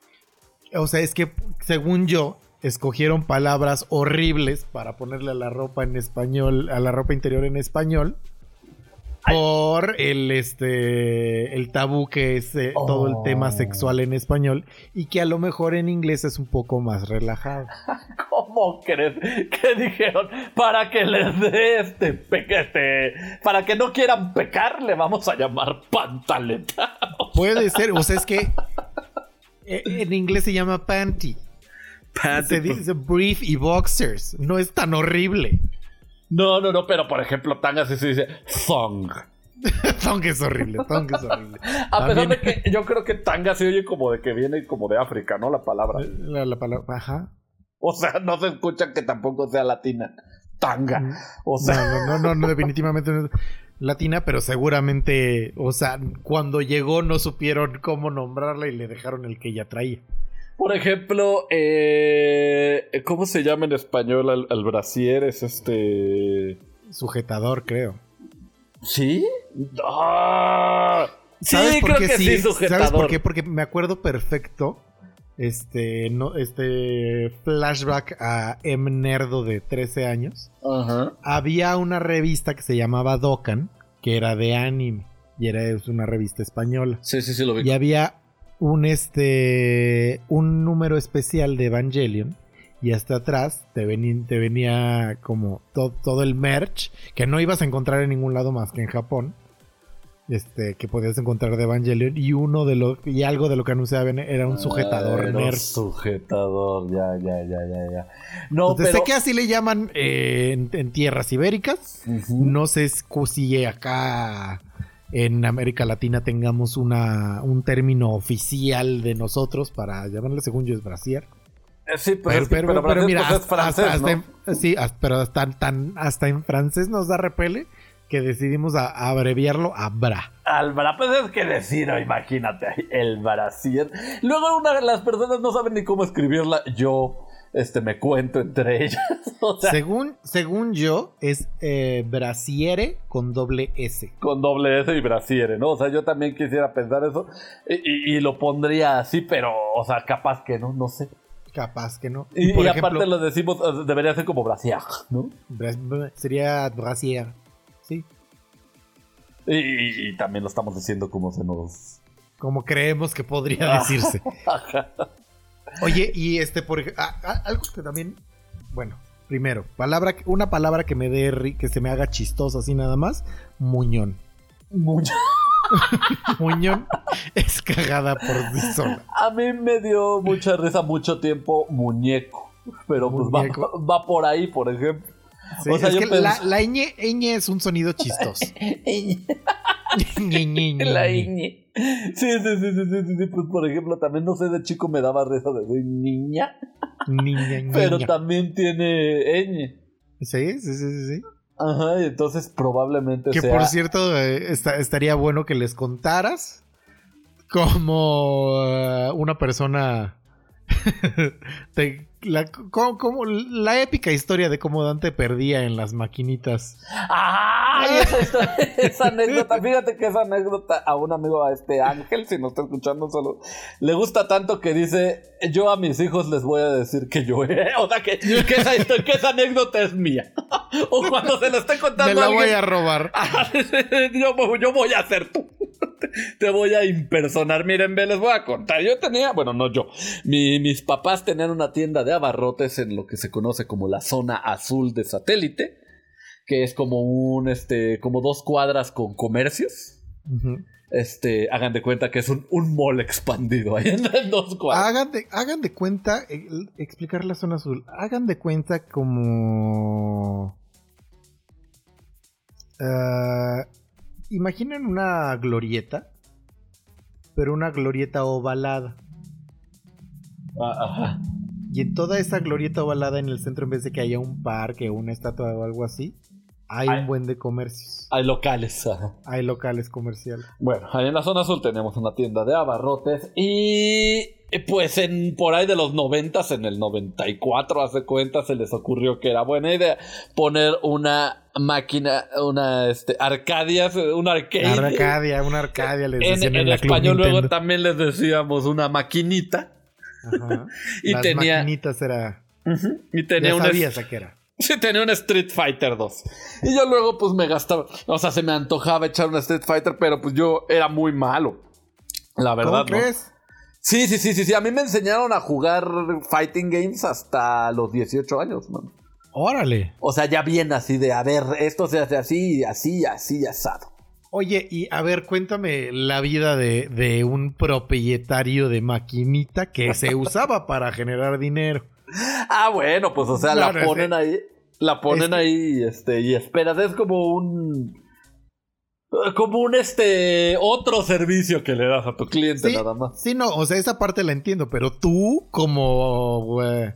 O sea, es que según yo, escogieron palabras horribles para ponerle a la ropa en español, a la ropa interior en español. Por el este el tabú que es eh, todo el tema Oh. sexual en español y que a lo mejor en inglés es un poco más relajado. ¿Cómo crees que dijeron para que les dé este, pe- este para que no quieran pecar le vamos a llamar pantaleta? Puede ser, o sea, es que eh, en inglés se llama panty. Se dice brief y boxers. No es tan horrible. No, no, no, pero por ejemplo, tanga sí se dice thong. Thong es horrible, thong es horrible. A pesar de También- que yo creo que tanga se oye como de que viene como de África, ¿no? La palabra. La, la palabra, ajá. O sea, no se escucha que tampoco sea latina. Tanga. O sea, No, no, no, no, no, definitivamente no es latina, pero seguramente, o sea, cuando llegó no supieron cómo nombrarla y le dejaron el que ella traía. Por ejemplo, eh, ¿cómo se llama en español al, al brasier? Es este. Sujetador, creo. ¿Sí? ¡Ah! Sí, ¿Sabes creo que sí, ¿Sabes sujetador. por qué? Porque me acuerdo perfecto. Este, no, este flashback a M Nerdo de 13 años. Ajá. Había una revista que se llamaba Dokkan, que era de anime. Y era una revista española. Sí, sí, sí, lo vi. Y había un este un número especial de Evangelion y hasta atrás te venía, te venía como to- todo el merch que no ibas a encontrar en ningún lado más que en Japón. Este, que podías encontrar de Evangelion y uno de lo y algo de lo que anunciaban era un sujetador Ah, era un nerd. Sujetador, ya, ya, ya, ya, ya. No, Entonces, pero. sé que así le llaman eh, en, en tierras ibéricas. No sé si acá en América Latina tengamos una, un término oficial de nosotros para llamarle, según yo, es brasier. Eh, Sí, pues Pero, es que- pero- pero pero francés, mira, pues, es hasta, francés, hasta- ¿no? hasta en- sí, hasta- pero hasta, tan, hasta en francés nos da repele que decidimos a- abreviarlo a bra. Al bra, pues es que decir, oh, imagínate, el brasier. Luego una de las personas no saben ni cómo escribirla. Yo, este, me cuento entre ellas. O sea, según, según yo, es eh, brasiere con doble S. con doble S y brasiere, ¿no? O sea, yo también quisiera pensar eso y, y- y lo pondría así, pero, o sea, capaz que no, no sé. Capaz que no. Y, por y ejemplo, aparte lo decimos, debería ser como brasier, ¿no? sería brasier. Sí. Y también lo estamos diciendo como se nos... Como creemos que podría Ah. decirse. Oye, y este, por algo que también, bueno, primero, palabra, una palabra que me dé, que se me haga chistosa así nada más, muñón. Mucho. Muñón. es cagada por sí sola. A mí me dio mucha risa mucho tiempo muñeco. Pero pues. Va, por ahí, por ejemplo. Sí, O sea, es yo que la, la ñ, ñ es un sonido chistoso. La ñe. ñ. Sí, sí, sí, sí, sí, sí, sí, Pues por ejemplo, también no sé, de chico me daba risa de niña. Niña, Pero también tiene ñ. Sí, sí, sí, sí, sí. Ajá, y entonces probablemente Que sea. por cierto, eh, esta- estaría bueno que les contaras como eh, una persona. te- la, como, como la épica historia de cómo Dante perdía en las maquinitas. ¡Ay! Esa, historia- esa anécdota. Fíjate que esa anécdota a un amigo, a este Ángel, si no está escuchando solo, le gusta tanto que dice: Yo a mis hijos les voy a decir que yo. O sea, que, que, esa, histo- que esa anécdota es mía. o cuando se lo esté contando Me la a alguien, voy a robar. yo, yo voy a ser tú. Te voy a impersonar. Miren, ve, les voy a contar. Yo tenía, bueno, no yo. Mi- mis papás tenían una tienda de abarrotes en lo que se conoce como la zona azul de satélite, que es como un, este, como dos cuadras con comercios. Este, hagan de cuenta que es un, un mall expandido ahí en, en dos cuadras. Hagan de, hagan de cuenta, eh, explicar la zona azul, hagan de cuenta como... ah, imaginen una glorieta, pero una glorieta ovalada. Ah, ajá. Y en toda esa glorieta ovalada en el centro, en vez de que haya un parque o una estatua o algo así, hay Hay- un buen de comercios. Hay locales. ajá. Hay locales comerciales. Bueno, ahí en la zona azul tenemos una tienda de abarrotes y pues en por ahí de los noventas, en el 94 hace cuenta, se les ocurrió que era buena idea poner una máquina, una este Arcadias, una arcade. Arcadia, una Arcadia les decían en, en Club español luego también les decíamos una maquinita Ajá. y Las tenía maquinitas era... y tenía ya sabías a qué era. Sí, tenía un Street Fighter 2. Y yo luego pues me gastaba, o sea, se me antojaba echar un Street Fighter, pero pues yo era muy malo. La verdad, ¿Cómo ¿no? Sí, sí, sí, sí, sí. A mí me enseñaron a jugar fighting games hasta los 18 años, man. Órale. O sea, ya bien así de, a ver, esto se hace así, así, así, asado. Oye, y a ver, cuéntame la vida de, de un propietario de maquinita que se usaba para generar dinero. Ah, bueno, pues, o sea, la ponen ahí, la ponen ahí, este, y esperas, es como un... Como un, este, otro servicio que le das a tu cliente Sí, nada más. sí, no, o sea, esa parte la entiendo, pero tú, como eh,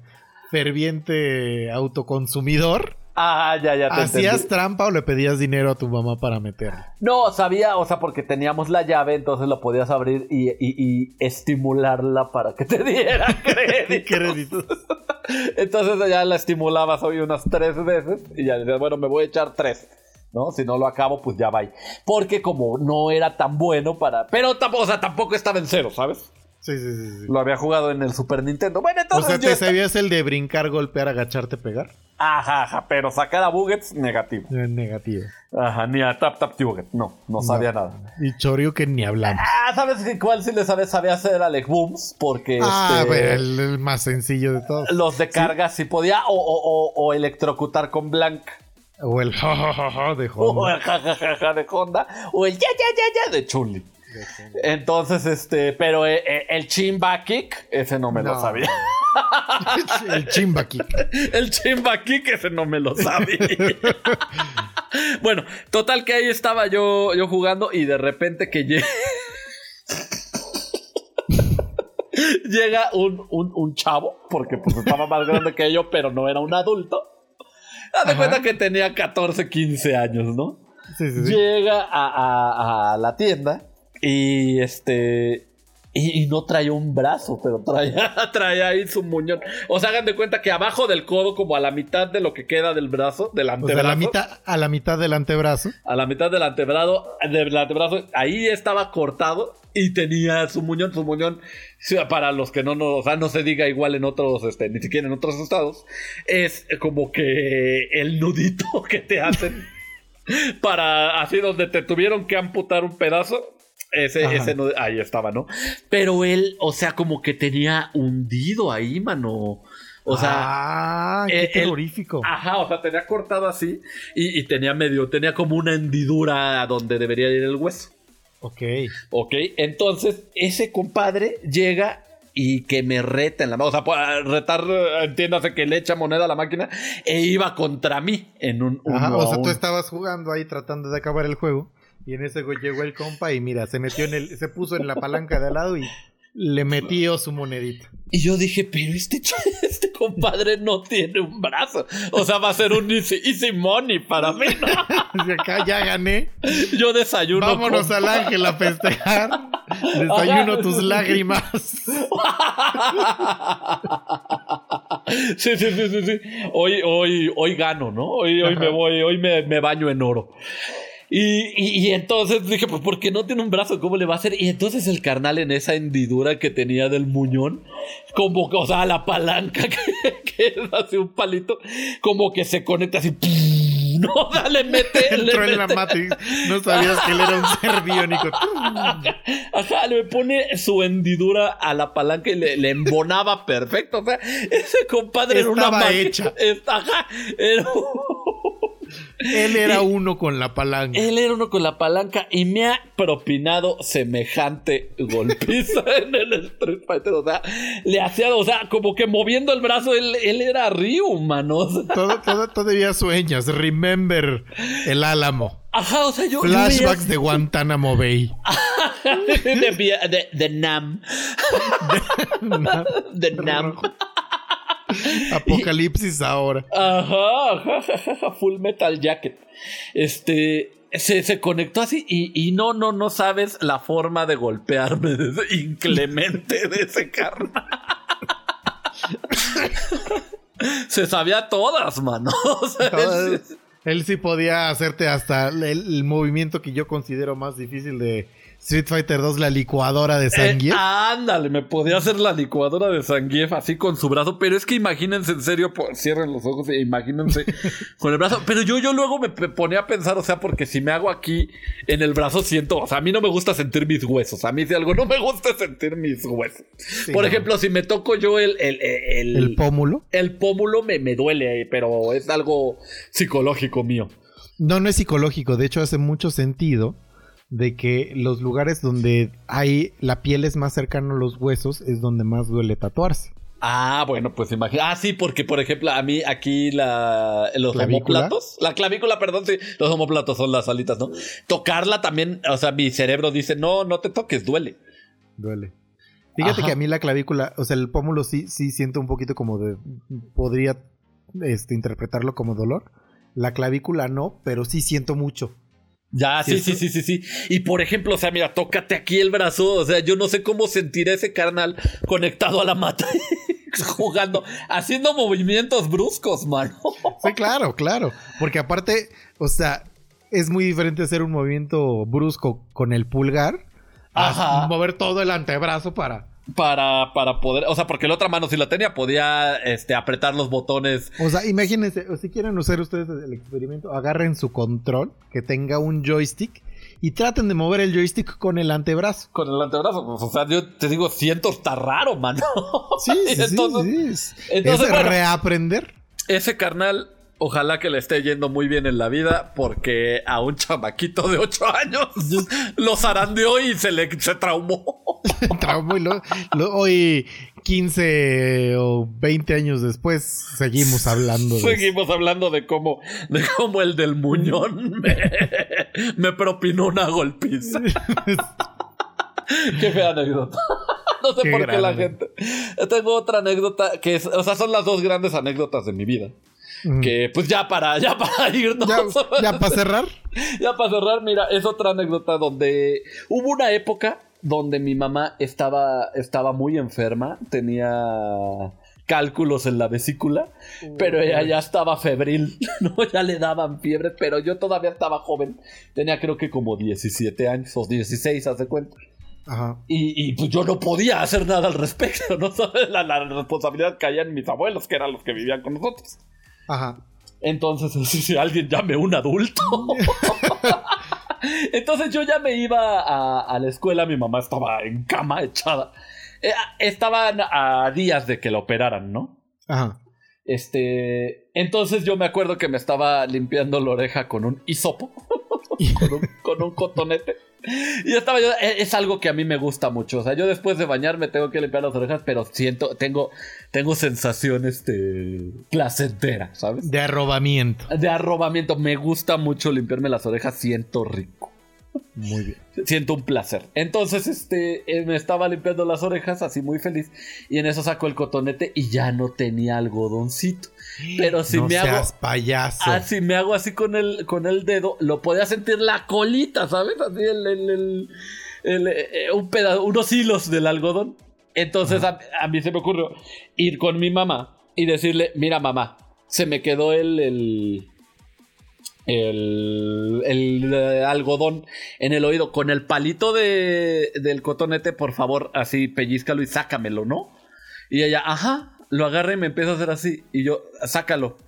ferviente autoconsumidor, Ah, ya, ya te ¿hacías entendí. trampa o le pedías dinero a tu mamá para meterle? No, sabía, o sea, porque teníamos la llave, entonces lo podías abrir y, y- y estimularla para que te diera crédito. Crédito. Entonces ya la estimulabas hoy unas tres veces y ya decías, bueno, me voy a echar tres. ¿No? Si no lo acabo, pues ya va. Porque como no era tan bueno para. Pero tampoco, o sea, tampoco estaba en cero, ¿sabes? Sí, sí, sí. sí. Lo había jugado en el Super Nintendo. Bueno, O entonces. sea, yo ¿te sabías el de brincar, golpear, agacharte, pegar? Ajá, ajá, pero sacar a Buggets, negativo. Eh, Negativo. Ajá, ni a Tap Tap Buget. No, no sabía nada. Y Chorio que ni hablamos. Ah, ¿sabes qué- cuál sí le sabía? Sabía hacer Alec Booms. Porque Ah, este, bueno, el, el más sencillo de todos. los de carga sí, podía. O, o- o- o electrocutar con Blank. O el jajajaja de O Honda. el jajajaja de Honda. O el ya, ya, ya, ya de Chun-Li. Entonces, este, pero el Chimba Kick, ese no me lo sabía. el chimba kick. El Chimba Kick, ese no me lo sabía. bueno, total que ahí estaba yo, yo jugando y de repente que llega. Llega un, un, un chavo, porque pues estaba más grande que yo, pero no era un adulto. Haz de cuenta que tenía 14, 15 años, ¿no? Sí, sí, sí. Llega a, a- a la tienda y este. Y, y no traía un brazo, pero traía, traía ahí su muñón. O sea, hagan de cuenta que abajo del codo, como a la mitad de lo que queda del brazo, del O antebrazo. sea, la mitad, a la mitad del antebrazo. A la mitad del antebrazo, del antebrazo, ahí estaba cortado y tenía su muñón, su muñón, para los que no, no, o sea, no se diga igual en otros, este, ni siquiera en otros estados, es como que el nudito que te hacen para, así donde te tuvieron que amputar un pedazo, ese, Ajá. ese nudo- ahí estaba, ¿no? Pero él, o sea, como que tenía hundido ahí, mano. O sea, ah, qué eh, el- terrorífico. Ajá, o sea, tenía cortado así y, y tenía medio, tenía como una hendidura donde debería ir el hueso. Ok. Ok, entonces ese compadre llega y que me reta en la mano. O sea, para retar, entiéndase que le echa moneda a la máquina e iba contra mí en un. Ajá, uno o sea, tú estabas jugando ahí tratando de acabar el juego. Y en ese güey llegó el compa y mira, se metió en el, se puso en la palanca de al lado y le metió su monedita. Y yo dije, pero este, este compadre no tiene un brazo. O sea, va a ser un easy, easy money para mí, ¿no? Dice, acá ya gané. Yo desayuno. Vámonos con- al ángel a festejar. Desayuno tus lágrimas. Sí, sí, sí, sí, sí. Hoy, hoy, hoy gano, ¿no? Hoy, hoy Ajá. me voy, hoy me, me baño en oro. Y, y- y entonces dije, pues, ¿por qué no tiene un brazo? ¿Cómo le va a hacer? Y entonces el carnal en esa hendidura que tenía del muñón, como que, o sea, la palanca que, que es así un palito, como que se conecta así. No, dale, mete. le Entró en la mete- Matrix. No sabías que él era un ser biónico. Ajá, le pone su hendidura a la palanca y le, le embonaba perfecto. O sea, ese compadre era una Estaba hecha. Ajá, era- Él era uno con la palanca. Él era uno con la palanca y me ha propinado semejante golpiza en el Street Fighter. O sea, le hacía, o sea, como que moviendo el brazo, él, él era Ryu, mano. O sea, Todo, todo- todavía sueñas. Remember el Álamo. ajá, o sea, yo. yo Flashbacks de Guantánamo Bay. de, de, de Nam. De Nam. Apocalipsis ahora. Ajá, ajá, ajá, Full Metal Jacket. Este. Se, se conectó así y, y no, no, no sabes la forma de golpearme de ese- inclemente de ese carnal. se sabía todas, mano. O sea, Él sí podía hacerte hasta el, el movimiento que yo considero más difícil de Street Fighter 2, la licuadora de eh, Zangief. ándale, me podía hacer la licuadora de Zangief así con su brazo, pero es que imagínense en serio, cierren los ojos e imagínense con el brazo. Pero yo, yo luego me ponía a pensar, o sea, porque si me hago aquí en el brazo siento, o sea, a mí no me gusta sentir mis huesos. A mí si algo no me gusta sentir mis huesos. Por no. ejemplo, si me toco yo el, el, el, el pómulo. el pómulo me, me duele, pero es algo psicológico mío. No, no es psicológico. De hecho, hace mucho sentido de que los lugares donde hay la piel es más cercana a los huesos es donde más duele tatuarse. Ah, bueno, pues imagina. Ah, sí, porque por ejemplo, a mí aquí la, los ¿Clavícula? homóplatos, la clavícula, perdón, sí, los homóplatos son las alitas, ¿no? Tocarla también, o sea, mi cerebro dice, no, no te toques, duele. Duele. Fíjate Ajá. que a mí la clavícula, o sea, el pómulo sí, sí siento un poquito como de. Podría este, interpretarlo como dolor. La clavícula no, pero sí siento mucho. Ya, sí, sí, sí, sí, sí. Y por ejemplo, o sea, mira, tócate aquí el brazo, o sea, yo no sé cómo sentirá ese carnal conectado a la mata, jugando, haciendo movimientos bruscos, mano. Sí, claro, claro. Porque aparte, o sea, es muy diferente hacer un movimiento brusco con el pulgar a Ajá. mover todo el antebrazo para. Para, para poder, o sea, porque la otra mano si la tenía, podía, este, apretar los botones O sea, imagínense, si quieren usar ustedes el experimento, agarren su control que tenga un joystick y traten de mover el joystick con el antebrazo. con el antebrazo. Pues, o sea, yo te digo, siento está raro, mano. Sí, sí, entonces, sí, Es, entonces, es bueno. reaprender. ese carnal, ojalá que le esté yendo muy bien en la vida, porque a un chamaquito de 8 años lo zarandeó y se le se traumó. Traumó y lo- lo- hoy, 15 o 20 años después, seguimos hablando de eso. Seguimos hablando de cómo, de cómo el del muñón me, me propinó una golpiza. Qué fea anécdota. No sé Qué por qué la gente. Tengo otra anécdota que es, o sea, son las dos grandes anécdotas de mi vida. Mm. Que pues ya para, ya para irnos. Ya, ya para cerrar. Ya para cerrar, mira, es otra anécdota donde hubo una época donde mi mamá estaba, estaba muy enferma, tenía cálculos en la vesícula, pero ella ya estaba febril, ¿no? Ya le daban fiebre, pero yo todavía estaba joven, tenía creo que como 17 años o 16, hace cuenta. Ajá. Y, y, pues yo no podía hacer nada al respecto, ¿no? ¿Sabes? La, la responsabilidad caía en mis abuelos, que eran los que vivían con nosotros. Ajá. Entonces, si alguien llame un adulto. Entonces yo ya me iba a, a la escuela, mi mamá estaba en cama echada. Eh, estaban a días de que la operaran, ¿no? Ajá. Este, entonces yo me acuerdo que me estaba limpiando la oreja con un hisopo, con, un, con un cotonete. Y estaba yo, e- es algo que a mí me gusta mucho. O sea, yo después de bañarme tengo que limpiar las orejas, pero siento, tengo, tengo sensación este placentera, ¿sabes? De arrobamiento. De arrobamiento. Me gusta mucho limpiarme las orejas, siento rico. Muy bien. Siento un placer. Entonces, este, eh, me estaba limpiando las orejas, así muy feliz. Y en eso saco el cotonete y ya no tenía algodoncito. Pero si no me hago. seas payaso. Así me hago así con el, con el dedo, lo podía sentir la colita, ¿sabes? Así el, el- el- el, eh, un pedazo, unos hilos del algodón. Entonces a, a mí se me ocurrió ir con mi mamá y decirle, mira mamá, se me quedó el, el, el, eh, algodón en el oído. Con el palito de, del cotonete, por favor, así pellizcalo y sácamelo, ¿no? Y ella, ajá, lo agarra y me empieza a hacer así. Y yo, sácalo.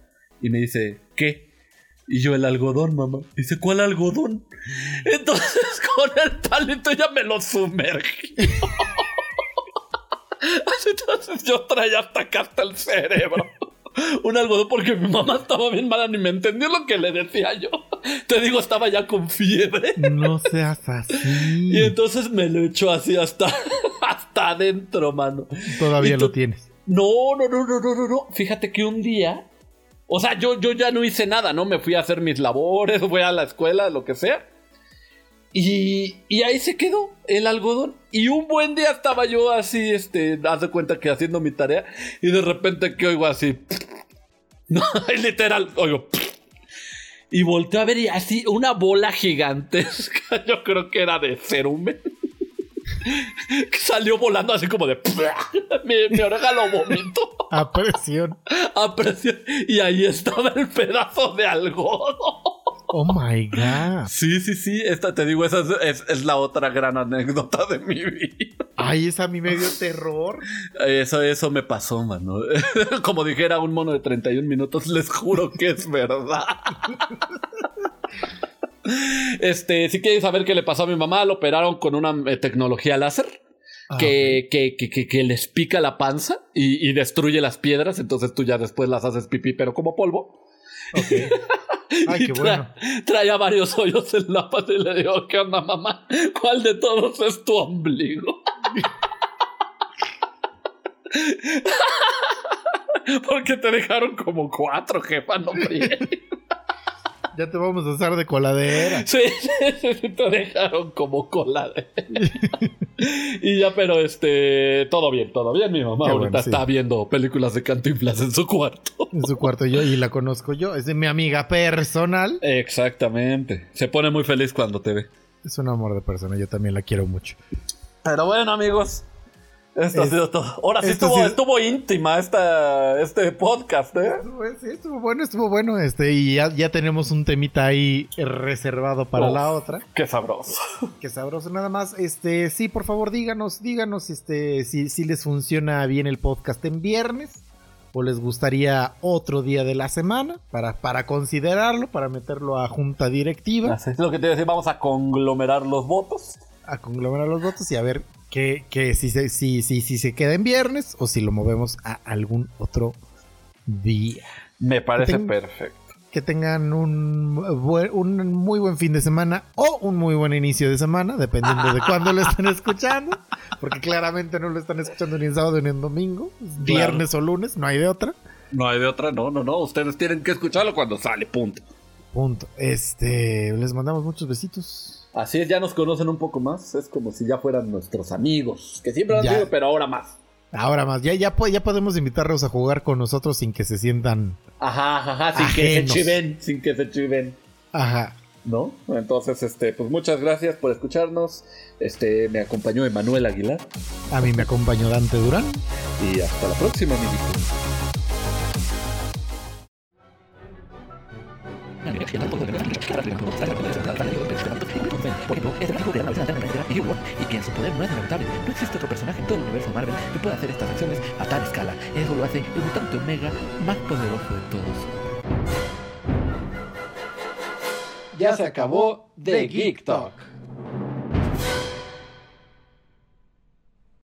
Y me dice, ¿qué? Y yo, el algodón, mamá. Dice, ¿cuál algodón? Entonces, con el palito ya me lo sumergí. Entonces yo traía hasta acá hasta el cerebro. Un algodón porque mi mamá estaba bien mala, ni me entendió lo que le decía yo. Te digo, estaba ya con fiebre. No seas así. Y entonces me lo echó así hasta, hasta adentro, mano. Todavía lo tienes. No, no, no, no, no, no, no. Fíjate que un día. O sea, yo, yo ya no hice nada, ¿no? Me fui a hacer mis labores, fui a la escuela, lo que sea. Y, y ahí se quedó el algodón. Y un buen día estaba yo así, este, haz de cuenta que haciendo mi tarea. Y de repente que oigo así. No, literal, oigo. Y volteé a ver y así una bola gigantesca. Yo creo que era de cerumen. Que salió volando así como de. Mi, mi oreja lo vomitó A presión. a presión. Y ahí estaba el pedazo de algodón. Oh my god. Sí, sí, sí. Esta te digo, esa es, es- es la otra gran anécdota de mi vida. Ay, esa a mí me dio terror. Eso, eso me pasó, mano. Como dijera un mono de 31 minutos, les juro que es verdad. Este, si quieren saber qué le pasó a mi mamá, lo operaron con una eh, tecnología láser. Ah, que, que, que, que- que les pica la panza y, y destruye las piedras, entonces tú ya después las haces pipí, pero como polvo. Ok. Ay, qué tra- bueno. Traía varios hoyos en la pata y le digo, ¿qué onda, mamá? ¿Cuál de todos es tu ombligo? Porque te dejaron como cuatro, jefa, no. Ya te vamos a hacer de coladera. Sí, te dejaron como cola de... y ya, pero este, todo bien, todo bien. Mi mamá Qué ahorita bueno, sí. está viendo películas de Cantinflas en su cuarto. En su cuarto yo y la conozco yo. Es de mi amiga personal. Exactamente. Se pone muy feliz cuando te ve. Es un amor de persona. Yo también la quiero mucho. Pero bueno, amigos. Esto ha sido todo. Ahora sí estuvo, íntima esta, este podcast, ¿eh? Sí, estuvo bueno, estuvo bueno. Este, y ya, ya tenemos un temita ahí reservado para Uf. la otra. Qué sabroso. Qué sabroso nada más. Este, sí, por favor, díganos, díganos este, si, si les funciona bien el podcast en viernes. O les gustaría otro día de la semana para, para considerarlo, para meterlo a junta directiva, Así es lo que te iba a decir. Vamos a conglomerar los votos. a conglomerar los votos y a ver que, que si, se, si, si, si se queda en viernes o si lo movemos a algún otro día. Me parece Ten- perfecto. Que tengan un, un muy buen fin de semana o un muy buen inicio de semana, dependiendo de cuándo lo estén escuchando. Porque claramente no lo están escuchando ni en sábado ni en domingo. Viernes o lunes, no hay de otra. No hay de otra, no, no, no. Ustedes tienen que escucharlo cuando sale, punto. Punto. Este, les mandamos muchos besitos. Así es, ya nos conocen un poco más. Es como si ya fueran nuestros amigos. Que siempre han Ya. sido, pero ahora más. Ahora más, ya, ya, po- ya podemos invitarlos a jugar con nosotros sin que se sientan. Ajá, ajá, ajá. Sin que se chiven, sin que se chiven. Ajá. ¿No? Entonces, este, pues muchas gracias por escucharnos. Este, me acompañó Emanuel Aguilar. A mí me acompañó Dante Durán. Y hasta la próxima, amiguitos. Ejemplo, es el de alterna y humor, y que en su poder no es inagotable. No existe otro personaje en todo el universo Marvel que pueda hacer estas acciones a tal escala. Eso lo hace el mutante Omega más poderoso de todos. Ya se acabó The Geek Talk.